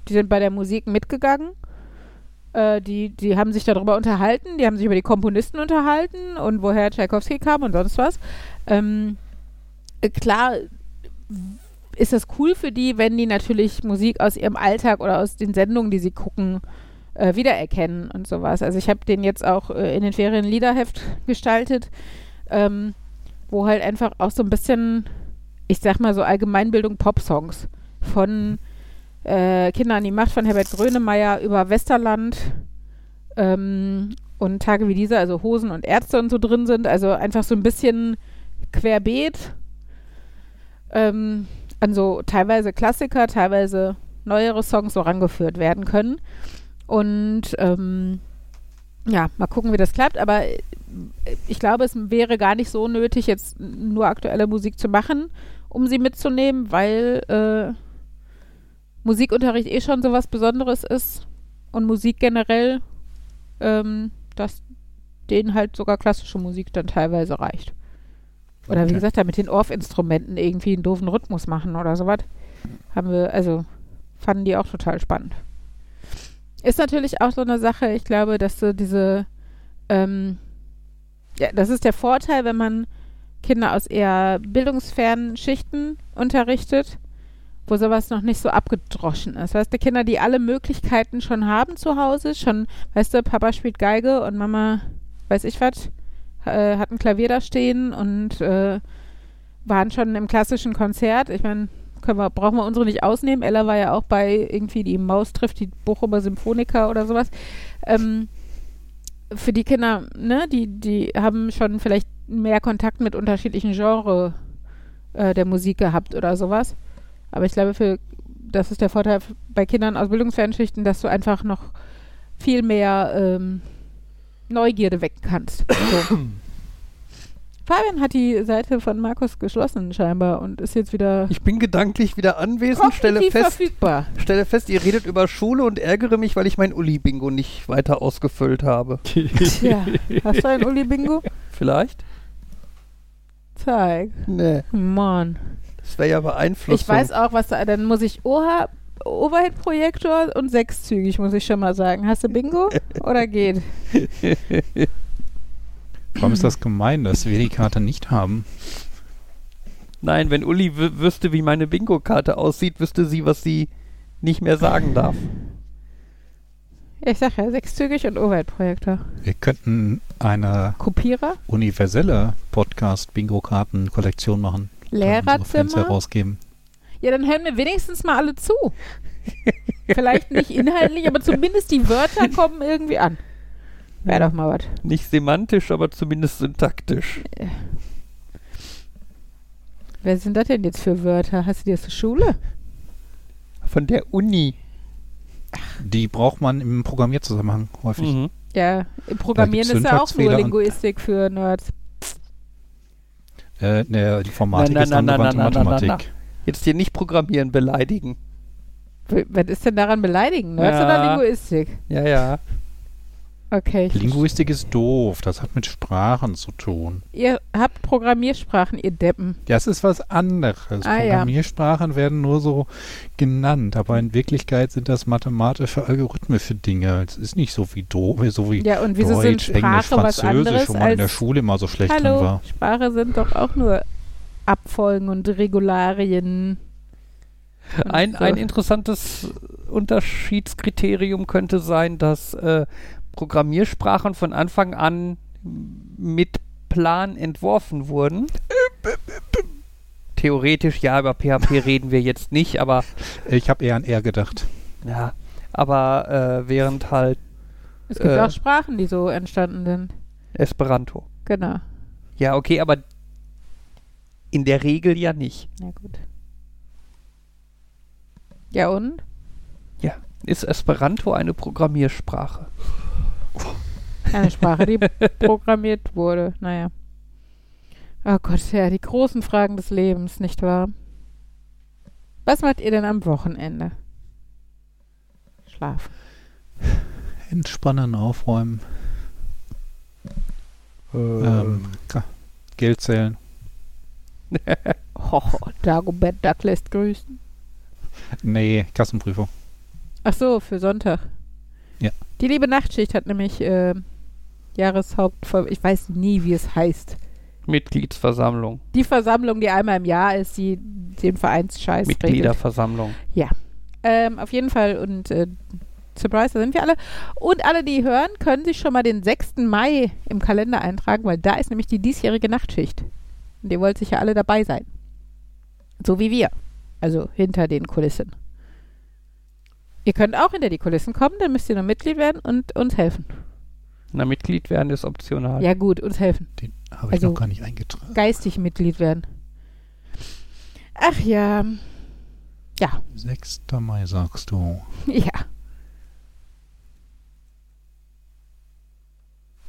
Die sind bei der Musik mitgegangen. Äh, die, die haben sich darüber unterhalten, die haben sich über die Komponisten unterhalten und woher Tchaikovsky kam und sonst was. Ähm, klar, ist das cool für die, wenn die natürlich Musik aus ihrem Alltag oder aus den Sendungen, die sie gucken, äh, wiedererkennen und sowas. Also ich habe den jetzt auch äh, in den Ferien Liederheft gestaltet, ähm, wo halt einfach auch so ein bisschen ich sag mal so Allgemeinbildung Popsongs von äh, Kinder an die Macht von Herbert Grönemeyer über Westerland ähm, und Tage wie diese, also Hosen und Ärzte und so drin sind. Also einfach so ein bisschen querbeet ähm, an so teilweise Klassiker, teilweise neuere Songs so rangeführt werden können. Und ähm, ja, mal gucken, wie das klappt. Aber ich glaube, es wäre gar nicht so nötig, jetzt nur aktuelle Musik zu machen, um sie mitzunehmen, weil äh, Musikunterricht eh schon so was Besonderes ist und Musik generell, ähm, dass denen halt sogar klassische Musik dann teilweise reicht. Oder wie Okay. gesagt, da mit den Orff-Instrumenten irgendwie einen doofen Rhythmus machen oder sowas. Haben wir, also fanden die auch total spannend. Ist natürlich auch so eine Sache, ich glaube, dass so diese, ähm, ja, das ist der Vorteil, wenn man Kinder aus eher bildungsfernen Schichten unterrichtet, wo sowas noch nicht so abgedroschen ist. Weißt du, Kinder, die alle Möglichkeiten schon haben zu Hause, schon, weißt du, Papa spielt Geige und Mama, weiß ich was, äh, hat ein Klavier da stehen und äh, waren schon im klassischen Konzert. Ich meine, wir, brauchen wir unsere nicht ausnehmen. Ella war ja auch bei irgendwie die Maus trifft die Bochumer Symphoniker oder sowas. Ähm, für die Kinder, ne, die, die haben schon vielleicht mehr Kontakt mit unterschiedlichen Genres äh, der Musik gehabt oder sowas. Aber ich glaube, für das ist der Vorteil bei Kindern aus Bildungsfernschichten, dass du einfach noch viel mehr ähm, Neugierde wecken kannst. So. Fabian hat die Seite von Markus geschlossen scheinbar und ist jetzt wieder Ich bin gedanklich wieder anwesend, stelle fest, verfügbar. stelle fest, ihr redet über Schule und ärgere mich, weil ich mein Uli-Bingo nicht weiter ausgefüllt habe. Tja, hast du ein Uli-Bingo? Vielleicht? Zeig. Nee, Mann. das wäre ja Beeinflussung. Ich weiß auch, was da, dann muss ich OH, Overhead-Projektor und sechszügig, muss ich schon mal sagen. Hast du Bingo oder geht? Warum ist das gemein, dass wir die Karte nicht haben? Nein, wenn Uli wü- wüsste, wie meine Bingo-Karte aussieht, wüsste sie, was sie nicht mehr sagen darf. Ich sag ja, sechszügig und Overhead-Projektor. Wir könnten eine Kopierer, universelle Podcast-Bingo-Karten-Kollektion machen. Lehrerzimmer. herausgeben. Ja, dann hören wir wenigstens mal alle zu. Vielleicht nicht inhaltlich, aber zumindest die Wörter kommen irgendwie an. Wäre doch mal was. Nicht semantisch, aber zumindest syntaktisch. Wer sind das denn jetzt für Wörter? Hast du die aus der Schule? Von der Uni. Die braucht man im Programmierzusammenhang häufig. Mhm. Ja, im Programmieren Da ist ja auch nur Linguistik für Nerds. Äh, ne, die Informatik Na, na, ist na, na, angewandte na, na, na, na. Mathematik. Jetzt hier nicht programmieren, beleidigen. Was ist denn daran beleidigen? Nerds Ja. oder Linguistik? Ja, ja. Okay. Linguistik ist doof, das hat mit Sprachen zu tun. Ihr habt Programmiersprachen, ihr Deppen. Das ist was anderes. Ah, ja. Programmiersprachen werden nur so genannt, aber in Wirklichkeit sind das mathematische algorithmische Dinge. Es ist nicht so wie do so wie Ja, und wieso Deutsch, sind Englisch, was Französisch, anderes wo man in der. Schule immer so schlecht drin Hallo, war. Sprache sind doch auch nur Abfolgen und Regularien. Und Ein, so. ein interessantes Unterschiedskriterium könnte sein, dass äh, Programmiersprachen von Anfang an mit Plan entworfen wurden. Theoretisch, ja, über PHP reden wir jetzt nicht, aber Ich habe eher an R gedacht. ja, aber äh, während halt Es gibt äh, auch Sprachen, die so entstanden sind. Esperanto. Genau. Ja, okay, aber in der Regel ja nicht. Na gut. Ja und? Ja, ist Esperanto eine Programmiersprache? Eine Sprache, die programmiert wurde. Naja. Oh Gott, ja, die großen Fragen des Lebens, nicht wahr? Was macht ihr denn am Wochenende? Schlafen. Entspannen, aufräumen, Ähm, ähm, Geld zählen. Ho, Dagobert Duck lässt grüßen. Nee, Kassenprüfung. Ach so, für Sonntag. Ja. Die liebe Nachtschicht hat nämlich äh, Jahreshaupt... Ich weiß nie, wie es heißt. Mitgliedsversammlung, Die Versammlung, die einmal im Jahr ist, die den Vereinsscheiß regelt. Mitgliederversammlung. Ähm, auf jeden Fall und äh, Surprise, da sind wir alle. Und alle, die hören, können sich schon mal den 6. Mai im Kalender eintragen, weil da ist nämlich die diesjährige Nachtschicht. Und ihr wollt sicher alle dabei sein. So wie wir. Also hinter den Kulissen. Ihr könnt auch hinter die Kulissen kommen, dann müsst ihr nur Mitglied werden und uns helfen. Na, Mitglied werden ist optional. Ja gut, uns helfen. Den habe ich Also- noch gar nicht eingetragen. Geistig Mitglied werden. Ach ja. Ja, 6. Mai sagst du. ja.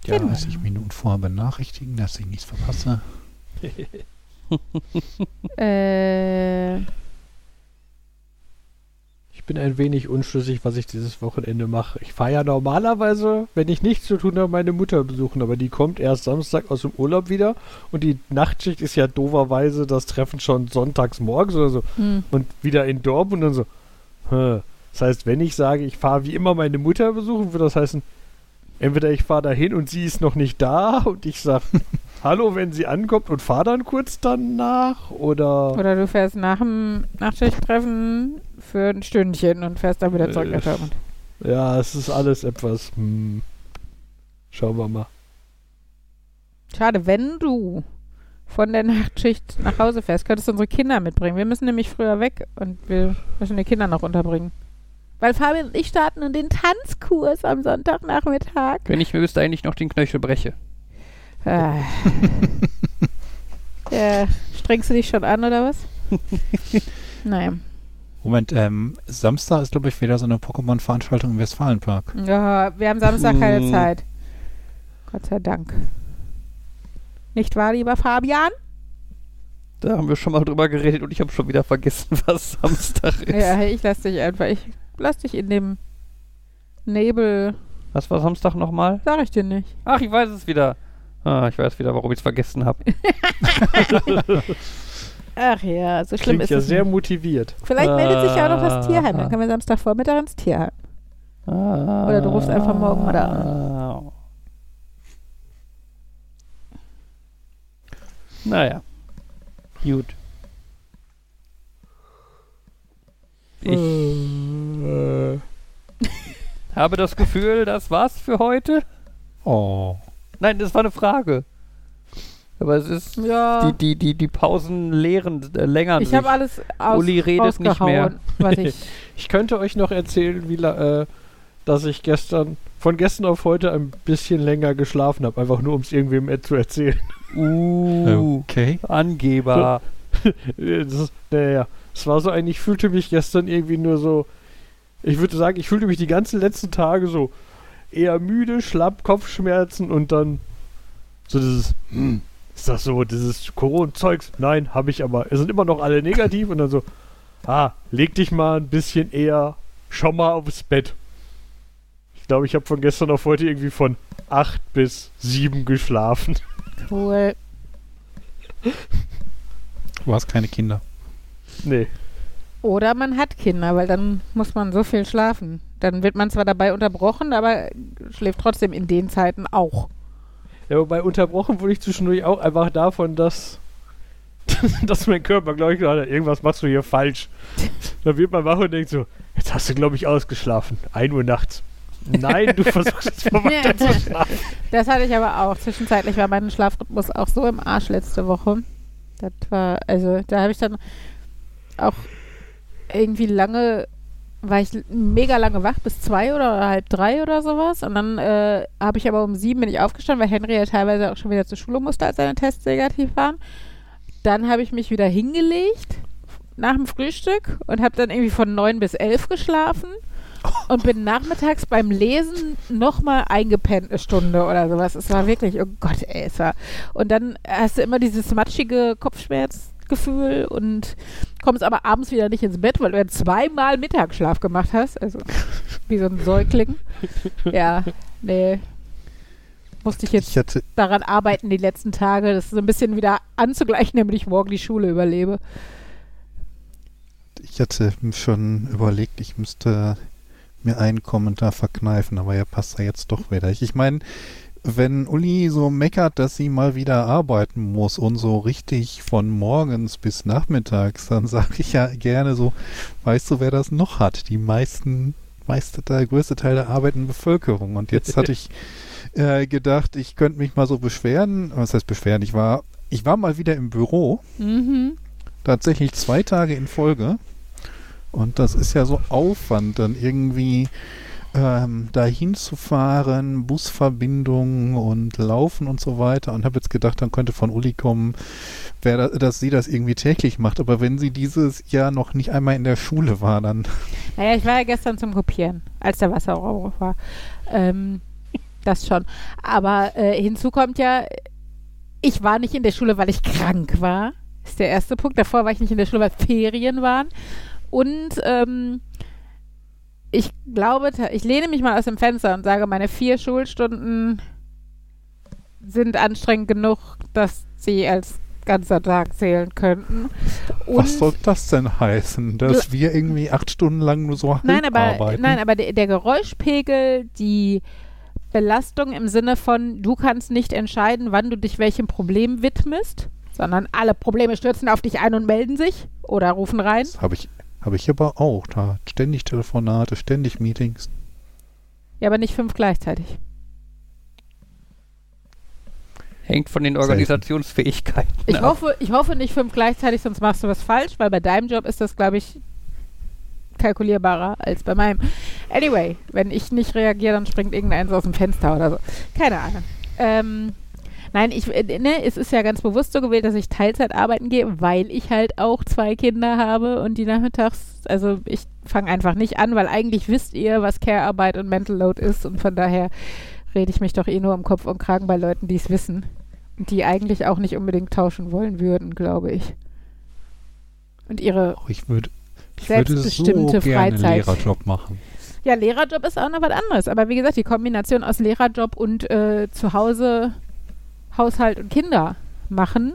Ja, Genau. 30 Minuten vorher benachrichtigen, dass ich nichts verpasse. Äh, Ich bin ein wenig unschlüssig, was ich dieses Wochenende mache. Ich fahre ja normalerweise, wenn ich nichts zu tun habe, meine Mutter besuchen, aber die kommt erst Samstag aus dem Urlaub wieder und die Nachtschicht ist ja doverweise das Treffen schon sonntags morgens oder so hm. und wieder in Dortmund und dann so. Hä. Das heißt, wenn ich sage, ich fahre wie immer meine Mutter besuchen, würde das heißen, entweder ich fahre dahin und sie ist noch nicht da und ich sage Hallo, wenn sie ankommt und fahre dann kurz danach oder. Oder du fährst nach dem Nachtschichttreffen für ein Stündchen und fährst dann wieder zurück nach Äh. Dortmund. Ja, es ist alles etwas. Hm. Schauen wir mal. Schade, wenn du von der Nachtschicht nach Hause fährst, könntest du unsere Kinder mitbringen. Wir müssen nämlich früher weg und wir müssen die Kinder noch unterbringen. Weil Fabian und ich starten in den Tanzkurs am Sonntagnachmittag. Wenn ich mir bis dahin nicht noch den Knöchel breche. Ah. ja, strengst du dich schon an oder was? naja. Moment, ähm, Samstag ist, glaube ich, wieder so eine Pokémon-Veranstaltung im Westfalenpark. Ja, wir haben Samstag keine. Zeit. Gott sei Dank. Nicht wahr, lieber Fabian? Da haben wir schon mal drüber geredet und ich habe schon wieder vergessen, was Samstag ist. Ja, ich lass dich einfach. Ich lass dich in dem Nebel. Was war Samstag nochmal? Sag ich dir nicht. Ach, ich weiß es wieder. Ah, ich weiß wieder, warum ich es vergessen habe. Ach ja, so schlimm Klingt ist ja es sehr nicht. motiviert. Vielleicht meldet sich ja auch noch das Ah. Tierheim. Dann können wir Samstagvormittag ins Tierheim. Oder du rufst einfach morgen mal da an. Naja. Gut. Ich Äh, habe das Gefühl, das war's für heute. Oh. Nein, das war eine Frage. Aber es ist. Ja. Die, die, die, die Pausen lehren, äh, längern ich sich. habe alles aus, Uli redet nicht was ich. ich könnte euch noch erzählen, wie la- äh, dass ich gestern, von gestern auf heute ein bisschen länger geschlafen habe. Einfach nur, um es irgendwem äh, zu erzählen. Uh, Okay. Angeber. Das naja, es war so ein, ich fühlte mich gestern irgendwie nur so, ich würde sagen, ich fühlte mich die ganzen letzten Tage so eher müde, schlapp, Kopfschmerzen und dann so dieses, hm, ist das so, dieses Corona-Zeugs? Nein, habe ich aber. Es sind immer noch alle negativ und dann so, ah, leg dich mal ein bisschen eher schon mal aufs Bett. Ich glaube, ich habe von gestern auf heute irgendwie von 8 bis 7 geschlafen. Cool. Du hast keine Kinder. Nee. Oder man hat Kinder, weil dann muss man so viel schlafen. Dann wird man zwar dabei unterbrochen, aber schläft trotzdem in den Zeiten auch. Ja, wobei unterbrochen wurde ich zwischendurch auch einfach davon, dass, dass mein Körper, glaube ich, gerade irgendwas machst du hier falsch. Dann wird man wach und denkt so, jetzt hast du, glaube ich, ausgeschlafen. 1 Uhr nachts. Nein, du versuchst jetzt mal weiter zu schlafen. Das hatte ich aber auch. Zwischenzeitlich war mein Schlafrhythmus auch so im Arsch letzte Woche. Das war, also da habe ich dann auch irgendwie lange, war ich mega lange wach, bis zwei oder halb drei oder sowas. Und dann äh, habe ich aber um sieben bin ich aufgestanden, weil Henry ja teilweise auch schon wieder zur Schule musste, als seine Tests negativ waren. Dann habe ich mich wieder hingelegt nach dem Frühstück und habe dann irgendwie von neun bis elf geschlafen und bin nachmittags beim Lesen nochmal eingepennt eine Stunde oder sowas. Es war wirklich, oh Gott, ey, es war. Und dann hast du immer dieses matschige Kopfschmerzgefühl und kommst aber abends wieder nicht ins Bett, weil du ja zweimal Mittagsschlaf gemacht hast. Also wie so ein Säugling. Ja, nee. Musste ich jetzt Ich daran arbeiten die letzten Tage, das so ein bisschen wieder anzugleichen, damit ich morgen die Schule überlebe. ich hatte schon überlegt, ich müsste mir einen Kommentar verkneifen, aber er passt da jetzt doch wieder. Ich, ich meine, wenn Uli so meckert, dass sie mal wieder arbeiten muss und so richtig von morgens bis nachmittags, dann sage ich ja gerne so, weißt du, wer das noch hat? Die meisten, meiste, der größte Teil der arbeitenden Bevölkerung. Und jetzt hatte ich äh, gedacht, ich könnte mich mal so beschweren. Was heißt beschweren? Ich war, ich war mal wieder im Büro Mhm. Tatsächlich zwei Tage in Folge. Und das ist ja so Aufwand, dann irgendwie ähm, dahin zu fahren, Busverbindungen und Laufen und so weiter. Und habe jetzt gedacht, dann könnte von Uli kommen, da, dass sie das irgendwie täglich macht. Aber wenn sie dieses Jahr noch nicht einmal in der Schule war, dann. Naja, ich war ja gestern zum Kopieren, als der Wasserrohr war. Ähm, das schon. Aber äh, hinzu kommt ja, ich war nicht in der Schule, weil ich krank war. Ist der erste Punkt. Davor war ich nicht in der Schule, weil Ferien waren. Und ähm, ich glaube, ich lehne mich mal aus dem Fenster und sage, meine vier Schulstunden sind anstrengend genug, dass sie als ganzer Tag zählen könnten. Und Was soll das denn heißen? Dass wir irgendwie acht Stunden lang nur so nein, aber, arbeiten? Nein, aber der, der Geräuschpegel, die Belastung im Sinne von, du kannst nicht entscheiden, wann du dich welchem Problem widmest, sondern alle Probleme stürzen auf dich ein und melden sich oder rufen rein. Das habe ich habe ich aber auch. Da ständig Telefonate, ständig Meetings. Ja, aber nicht fünf gleichzeitig. Hängt von den Organisationsfähigkeiten. Ich ab. hoffe, ich hoffe nicht fünf gleichzeitig, sonst machst du was falsch, weil bei deinem Job ist das, glaube ich, kalkulierbarer als bei meinem. Anyway, wenn ich nicht reagiere, dann springt irgendeins aus dem Fenster oder so. Keine Ahnung. Ähm, Nein, ich, äh, ne, es ist ja ganz bewusst so gewählt, dass ich Teilzeit arbeiten gehe, weil ich halt auch zwei Kinder habe und die nachmittags, also ich fange einfach nicht an, weil eigentlich wisst ihr, was Care-Arbeit und Mental Load ist und von daher rede ich mich doch eh nur um Kopf und Kragen bei Leuten, die es wissen und die eigentlich auch nicht unbedingt tauschen wollen würden, glaube ich. Und ihre oh, ich würde, ich selbstbestimmte so gerne Freizeit. Lehrerjob machen. Ja, Lehrerjob ist auch noch was anderes. Aber wie gesagt, die Kombination aus Lehrerjob und äh, zu Hause Haushalt und Kinder machen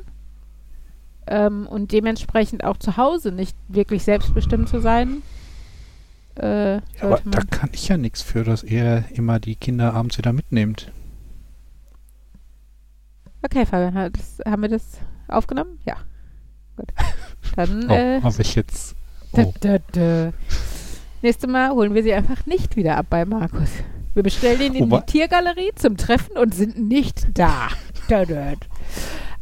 ähm, und dementsprechend auch zu Hause nicht wirklich selbstbestimmt zu sein. Äh, ja, aber da kann ich ja nichts für, dass ihr immer die Kinder abends wieder mitnehmt. Okay, Fabian, das, haben wir das aufgenommen? Ja. Gut. Dann. oh, äh, habe ich jetzt. Oh. Da, da. Nächstes Mal holen wir sie einfach nicht wieder ab bei Markus. Wir bestellen ihn in die Tiergalerie zum Treffen und sind nicht da.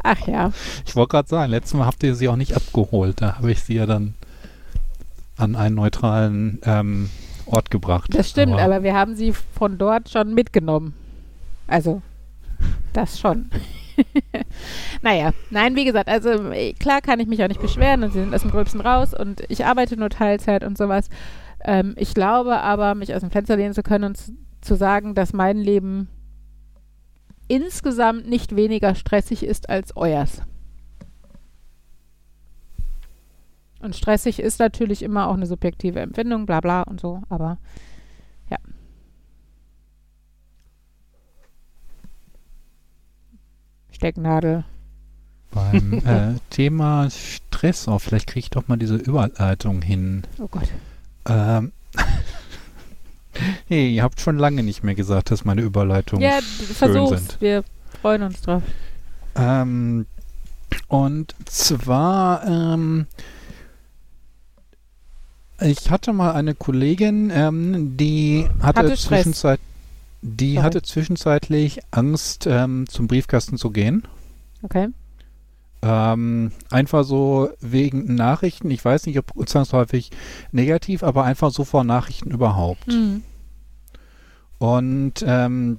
Ach ja. Ich wollte gerade sagen, letztes Mal habt ihr sie auch nicht abgeholt. Da habe ich sie ja dann an einen neutralen ähm, Ort gebracht. Das stimmt, aber, aber wir haben sie von dort schon mitgenommen. Also, das schon. naja, nein, wie gesagt, also klar kann ich mich auch nicht beschweren und sie sind aus dem Gröbsten raus und ich arbeite nur Teilzeit und sowas. Ähm, ich glaube aber, mich aus dem Fenster lehnen zu können und zu sagen, dass mein Leben insgesamt nicht weniger stressig ist als euers. Und stressig ist natürlich immer auch eine subjektive Empfindung, bla bla und so, aber ja. Stecknadel. Beim äh, Thema Stress, oh, vielleicht kriege ich doch mal diese Überleitung hin. Oh Gott. Ähm, Hey, ihr habt schon lange nicht mehr gesagt, dass meine Überleitungen ja, schön sind. Wir freuen uns drauf. Ähm, und zwar, ähm, ich hatte mal eine Kollegin, ähm, die hatte, hatte Zwischenzeit, die hatte zwischenzeitlich Angst, ähm, zum Briefkasten zu gehen. Okay. Ähm, einfach so wegen Nachrichten. Ich weiß nicht, ob zwangsläufig negativ, aber einfach so vor Nachrichten überhaupt. Mhm. Und ähm,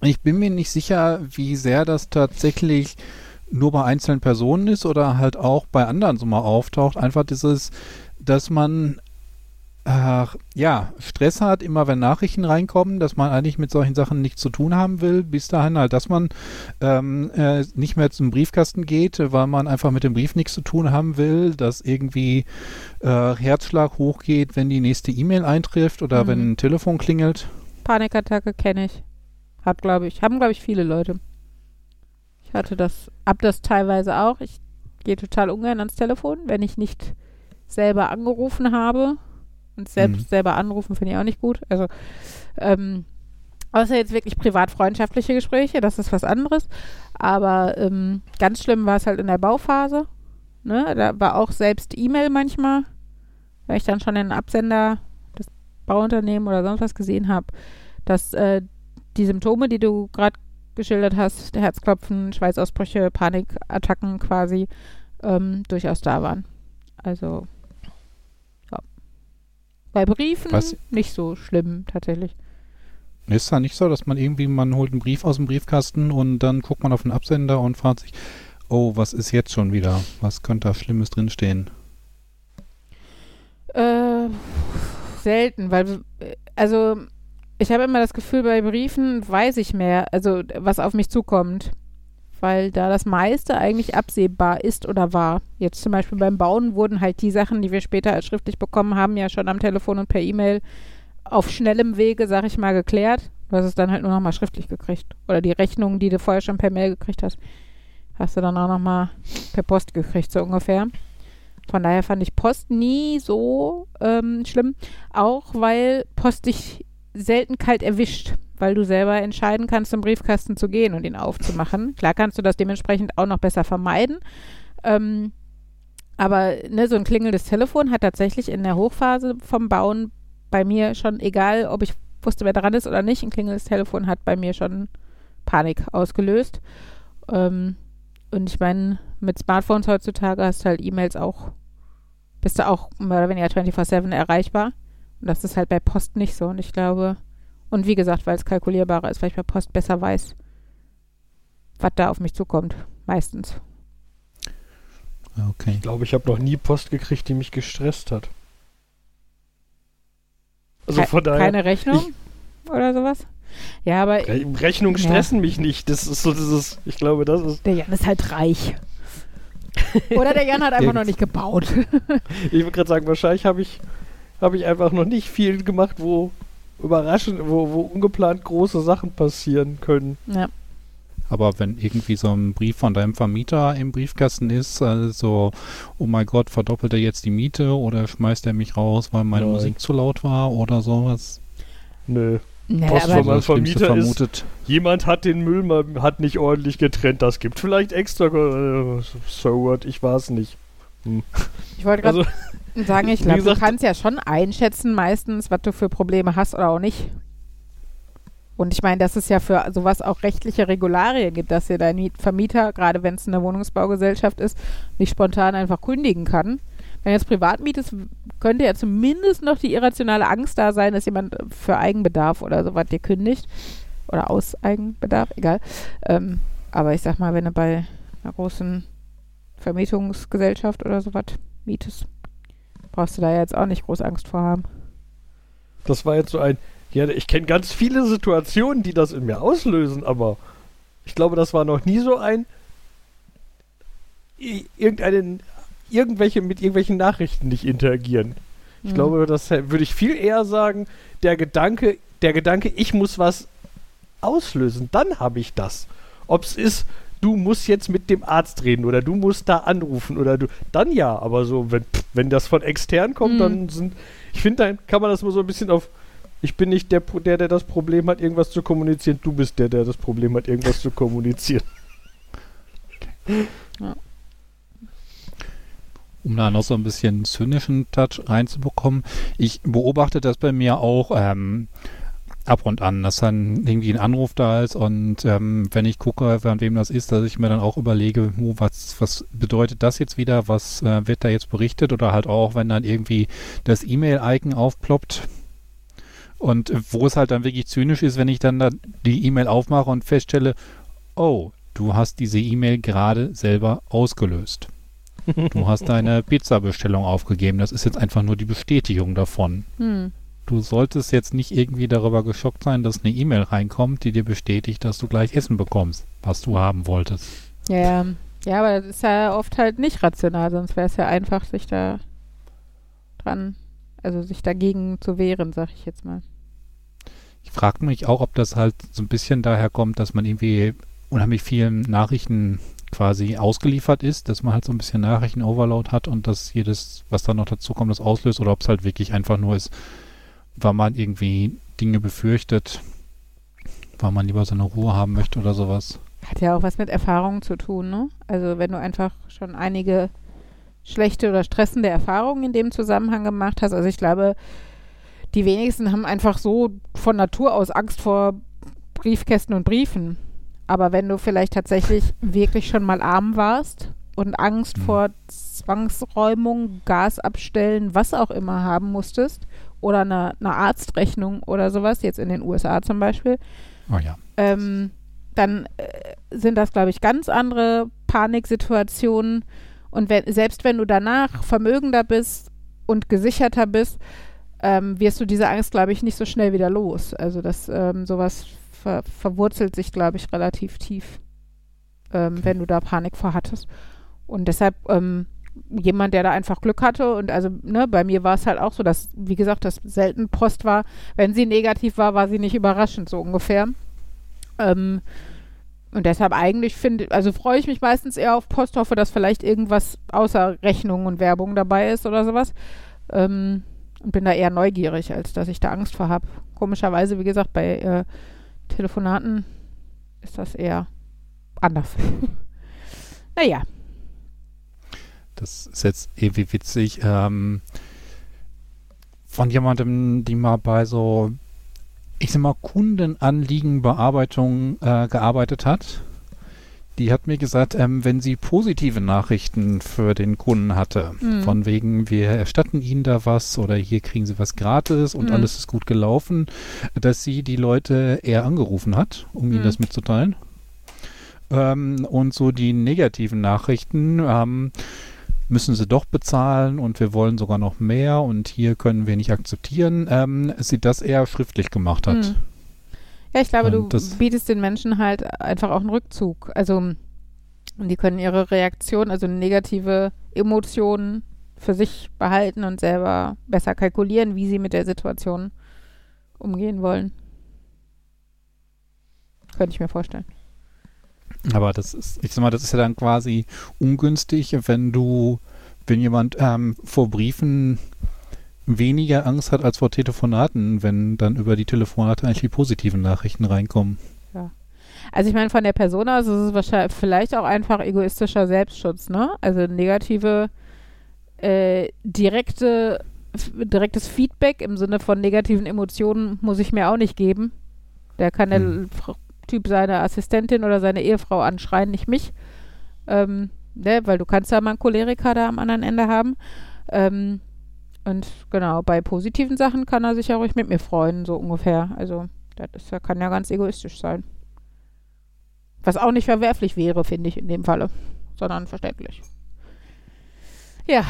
ich bin mir nicht sicher, wie sehr das tatsächlich nur bei einzelnen Personen ist oder halt auch bei anderen so mal auftaucht. Einfach dieses, dass man äh, ja, Stress hat, immer wenn Nachrichten reinkommen, dass man eigentlich mit solchen Sachen nichts zu tun haben will, bis dahin halt, dass man ähm, äh, nicht mehr zum Briefkasten geht, weil man einfach mit dem Brief nichts zu tun haben will, dass irgendwie äh, Herzschlag hochgeht, wenn die nächste E-Mail eintrifft oder mhm. wenn ein Telefon klingelt. Panikattacke kenne ich. Hab, glaube ich, haben, glaube ich, viele Leute. Ich hatte das, hab das teilweise auch. Ich gehe total ungern ans Telefon, wenn ich nicht selber angerufen habe und selbst mhm. selber anrufen finde ich auch nicht gut. Also, ähm, außer jetzt wirklich privat-freundschaftliche Gespräche, das ist was anderes. Aber ähm, ganz schlimm war es halt in der Bauphase. Ne? Da war auch selbst E-Mail manchmal, weil ich dann schon den Absender des Bauunternehmens oder sonst was gesehen habe, dass äh, die Symptome, die du gerade geschildert hast, Herzklopfen, Schweißausbrüche, Panikattacken quasi, ähm, durchaus da waren. Also. Bei Briefen Was? nicht so schlimm tatsächlich. Ist ja nicht so, dass man irgendwie, man holt einen Brief aus dem Briefkasten und dann guckt man auf den Absender und fragt sich, oh, was ist jetzt schon wieder? Was könnte da Schlimmes drinstehen? Äh, selten, weil, also, ich habe immer das Gefühl, bei Briefen weiß ich mehr, also was auf mich zukommt. Weil da das meiste eigentlich absehbar ist oder war. Jetzt zum Beispiel beim Bauen wurden halt die Sachen, die wir später als schriftlich bekommen haben, ja schon am Telefon und per E-Mail auf schnellem Wege, sag ich mal, geklärt. Du hast es dann halt nur noch mal schriftlich gekriegt. Oder die Rechnungen, die du vorher schon per Mail gekriegt hast, hast du dann auch noch mal per Post gekriegt, so ungefähr. Von daher fand ich Post nie so ähm, schlimm. Auch weil Post dich selten kalt erwischt, weil du selber entscheiden kannst, zum Briefkasten zu gehen und ihn aufzumachen. Klar kannst du das dementsprechend auch noch besser vermeiden. Ähm, aber ne, so ein klingelndes Telefon hat tatsächlich in der Hochphase vom Bauen bei mir schon, egal ob ich wusste, wer dran ist oder nicht, ein klingelndes Telefon hat bei mir schon Panik ausgelöst. Ähm, und ich meine, mit Smartphones heutzutage hast du halt E-Mails auch, bist du auch mehr oder weniger 24-7 erreichbar. Und das ist halt bei Post nicht so. Und ich glaube, und wie gesagt, weil es kalkulierbarer ist, weil ich bei Post besser weiß, was da auf mich zukommt. Meistens. Okay. Ich glaube, ich habe noch nie Post gekriegt, die mich gestresst hat. Also Ke- von daher. Keine Rechnung oder sowas? Ja, aber Re Rechnungen Ja. stressen mich nicht. Das ist so dieses, ich glaube, das ist. der Jan ist halt reich. Oder der Jan hat einfach noch nicht gebaut. Ich würde gerade sagen, wahrscheinlich habe ich, habe ich einfach noch nicht viel gemacht, wo überraschend, wo, wo ungeplant große Sachen passieren können. ja. Aber wenn irgendwie so ein Brief von deinem Vermieter im Briefkasten ist, also, oh mein Gott, verdoppelt er jetzt die Miete oder schmeißt er mich raus, weil meine Nein. Musik zu laut war oder sowas? Nö. Nee, Post von meinem Vermieter ist- vermutet. Jemand hat den Müll mal hat nicht ordentlich getrennt. Das gibt vielleicht extra. äh, So what? Ich war es nicht. ich wollte gerade Also, sagen, ich glaube, du kannst ja schon einschätzen meistens, was du für Probleme hast oder auch nicht. Und ich meine, dass es ja für sowas auch rechtliche Regularien gibt, dass dir dein Miet- Vermieter, gerade wenn es eine Wohnungsbaugesellschaft ist, nicht spontan einfach kündigen kann. Wenn jetzt privat mietest, könnte ja zumindest noch die irrationale Angst da sein, dass jemand für Eigenbedarf oder sowas dir kündigt. Oder aus Eigenbedarf, egal. Ähm, aber ich sag mal, wenn du bei einer großen Vermietungsgesellschaft oder sowas mietest, brauchst du da jetzt auch nicht groß Angst vor haben. das war jetzt so ein. Ja, ich kenne ganz viele Situationen, die das in mir auslösen, aber ich glaube, das war noch nie so ein. Irgendeinen. Irgendwelche mit irgendwelchen Nachrichten nicht interagieren. Ich Mhm. glaube, das würde ich viel eher sagen, der Gedanke, der Gedanke, ich muss was auslösen, dann habe ich das. Ob es ist, du musst jetzt mit dem Arzt reden oder du musst da anrufen oder du, dann ja, aber so, wenn, pff, wenn das von extern kommt, Mhm. dann sind, ich finde, dann kann man das mal so ein bisschen auf, ich bin nicht der, der, der das Problem hat, irgendwas zu kommunizieren, du bist der, der das Problem hat, irgendwas zu kommunizieren. um da noch so ein bisschen zynischen Touch reinzubekommen. Ich beobachte das bei mir auch ähm, ab und an, dass dann irgendwie ein Anruf da ist und ähm, wenn ich gucke, von wem das ist, dass ich mir dann auch überlege, hu, was, was bedeutet das jetzt wieder, was äh, wird da jetzt berichtet oder halt auch, wenn dann irgendwie das E-Mail-Icon aufploppt und wo es halt dann wirklich zynisch ist, wenn ich dann da die E-Mail aufmache und feststelle, oh, du hast diese E-Mail gerade selber ausgelöst. Du hast deine Pizza-Bestellung aufgegeben. Das ist jetzt einfach nur die Bestätigung davon. Hm. Du solltest jetzt nicht irgendwie darüber geschockt sein, dass eine E-Mail reinkommt, die dir bestätigt, dass du gleich Essen bekommst, was du haben wolltest. Ja, ja. Aber das ist ja oft halt nicht rational, sonst wäre es ja einfach, sich da dran, also sich dagegen zu wehren, sag ich jetzt mal. Ich frage mich auch, ob das halt so ein bisschen daher kommt, dass man irgendwie unheimlich vielen Nachrichten quasi ausgeliefert ist, dass man halt so ein bisschen Nachrichten-Overload hat und dass jedes, was da noch dazu kommt, das auslöst oder ob es halt wirklich einfach nur ist, weil man irgendwie Dinge befürchtet, weil man lieber seine Ruhe haben möchte oder sowas. Hat ja auch was mit Erfahrungen zu tun, ne? Also wenn du einfach schon einige schlechte oder stressende Erfahrungen in dem Zusammenhang gemacht hast. Also ich glaube, die wenigsten haben einfach so von Natur aus Angst vor Briefkästen und Briefen. Aber wenn du vielleicht tatsächlich wirklich schon mal arm warst und Angst mhm. vor Zwangsräumung, Gas abstellen, was auch immer haben musstest oder eine, eine Arztrechnung oder sowas, jetzt in den USA zum Beispiel, oh ja. ähm, dann äh, sind das, glaube ich, ganz andere Paniksituationen. Und wenn, selbst wenn du danach vermögender bist und gesicherter bist, ähm, wirst du diese Angst, glaube ich, nicht so schnell wieder los. Also das ähm, sowas ver verwurzelt sich, glaube ich, relativ tief, ähm, wenn du da Panik vorhattest. Und deshalb ähm, jemand, der da einfach Glück hatte und also ne, bei mir war es halt auch so, dass, wie gesagt, das selten Post war. Wenn sie negativ war, war sie nicht überraschend, so ungefähr. Ähm, und deshalb eigentlich finde, also freue ich mich meistens eher auf Post, hoffe, dass vielleicht irgendwas außer Rechnung und Werbung dabei ist oder sowas. Ähm, und bin da eher neugierig, als dass ich da Angst vor habe. Komischerweise, wie gesagt, bei äh, Telefonaten ist das eher anders. naja. Das ist jetzt ewig witzig. Ähm, von jemandem, die mal bei so, ich sag mal, Kundenanliegenbearbeitung äh, gearbeitet hat. Die hat mir gesagt, ähm, wenn sie positive Nachrichten für den Kunden hatte, mhm. von wegen, wir erstatten ihnen da was oder hier kriegen sie was gratis und mhm. alles ist gut gelaufen, dass sie die Leute eher angerufen hat, um mhm. ihnen das mitzuteilen. Ähm, und so die negativen Nachrichten, ähm, müssen sie doch bezahlen und wir wollen sogar noch mehr und hier können wir nicht akzeptieren, ähm, sie das eher schriftlich gemacht hat. Hm. Ja, ich glaube, und du bietest den Menschen halt einfach auch einen Rückzug. Also die können ihre Reaktion, also negative Emotionen für sich behalten und selber besser kalkulieren, wie sie mit der Situation umgehen wollen. Könnte ich mir vorstellen. Aber das ist, ich sag mal, das ist ja dann quasi ungünstig, wenn du, wenn jemand ähm, vor Briefen weniger Angst hat als vor Telefonaten, wenn dann über die Telefonate eigentlich die positiven Nachrichten reinkommen. Ja. Also ich meine, von der Person aus ist es wahrscheinlich vielleicht auch einfach egoistischer Selbstschutz, ne? Also negative, äh, direkte, direktes Feedback im Sinne von negativen Emotionen muss ich mir auch nicht geben. Der kann hm. Typ seine Assistentin oder seine Ehefrau anschreien, nicht mich. Ähm, ne, weil du kannst ja mal einen Choleriker da am anderen Ende haben. Ähm, und genau, bei positiven Sachen kann er sich ja ruhig mit mir freuen, so ungefähr. Also, das ist, kann ja ganz egoistisch sein. Was auch nicht verwerflich wäre, finde ich in dem Falle, sondern verständlich. Ja,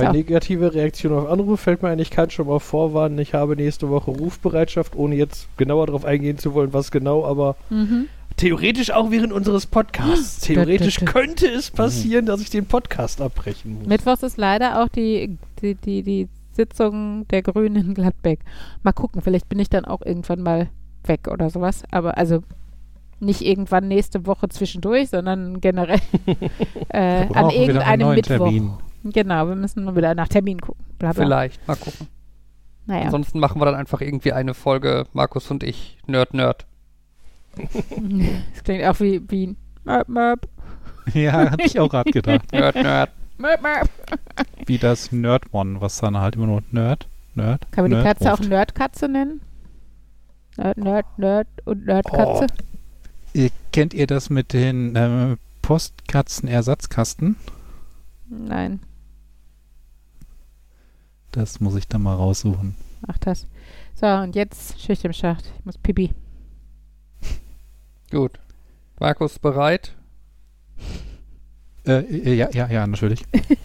bei ja. negative Reaktion auf Anruf fällt mir ein, ich kann schon mal vorwarnen, ich habe nächste Woche Rufbereitschaft, ohne jetzt genauer darauf eingehen zu wollen, was genau, aber mhm. theoretisch auch während unseres Podcasts. Theoretisch könnte es passieren, dass ich den Podcast abbrechen muss. Mittwochs ist leider auch die, die, die, die Sitzung der Grünen in Gladbeck. Mal gucken, vielleicht bin ich dann auch irgendwann mal weg oder sowas. Aber also nicht irgendwann nächste Woche zwischendurch, sondern generell äh, an irgendeinem Mittwoch. Termin. Genau, wir müssen nur wieder nach Termin gucken. Bla bla. Vielleicht, mal gucken. Naja. Ansonsten machen wir dann einfach irgendwie eine Folge, Markus und ich, Nerd Nerd. das klingt auch wie, wie Möp Möp. Ja, hatte ich auch gerade gedacht. Nerd Nerd. Möp Möp. Wie das Nerdmon, was dann halt immer nur Nerd, Nerd. Kann man die Katze ruft. auch Nerdkatze nennen? Nerd, Nerd, Nerd und Nerdkatze. Oh. Kennt ihr das mit den äh, Postkatzen-Ersatzkasten? Nein. Das muss ich dann mal raussuchen. Ach das. So, und jetzt Schicht im Schacht. Ich muss pipi. Gut. Markus bereit? Äh, äh, ja, ja, ja, natürlich.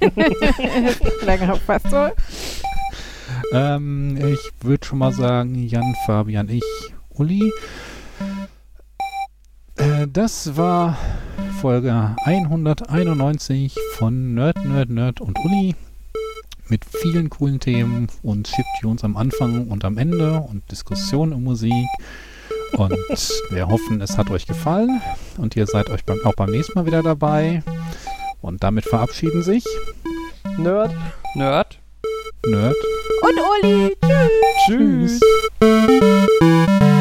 Lange fast so. Ähm, ich würde schon mal sagen, Jan, Fabian, ich, Uli. Äh, das war Folge 191 von Nerd, Nerd, Nerd und Uli mit vielen coolen Themen und Chiptunes am Anfang und am Ende und Diskussionen um Musik. Und wir hoffen, es hat euch gefallen und ihr seid euch beim, auch beim nächsten Mal wieder dabei. Und damit verabschieden sich Nerd, Nerd, Nerd und Uli. Tschüss. Tschüss.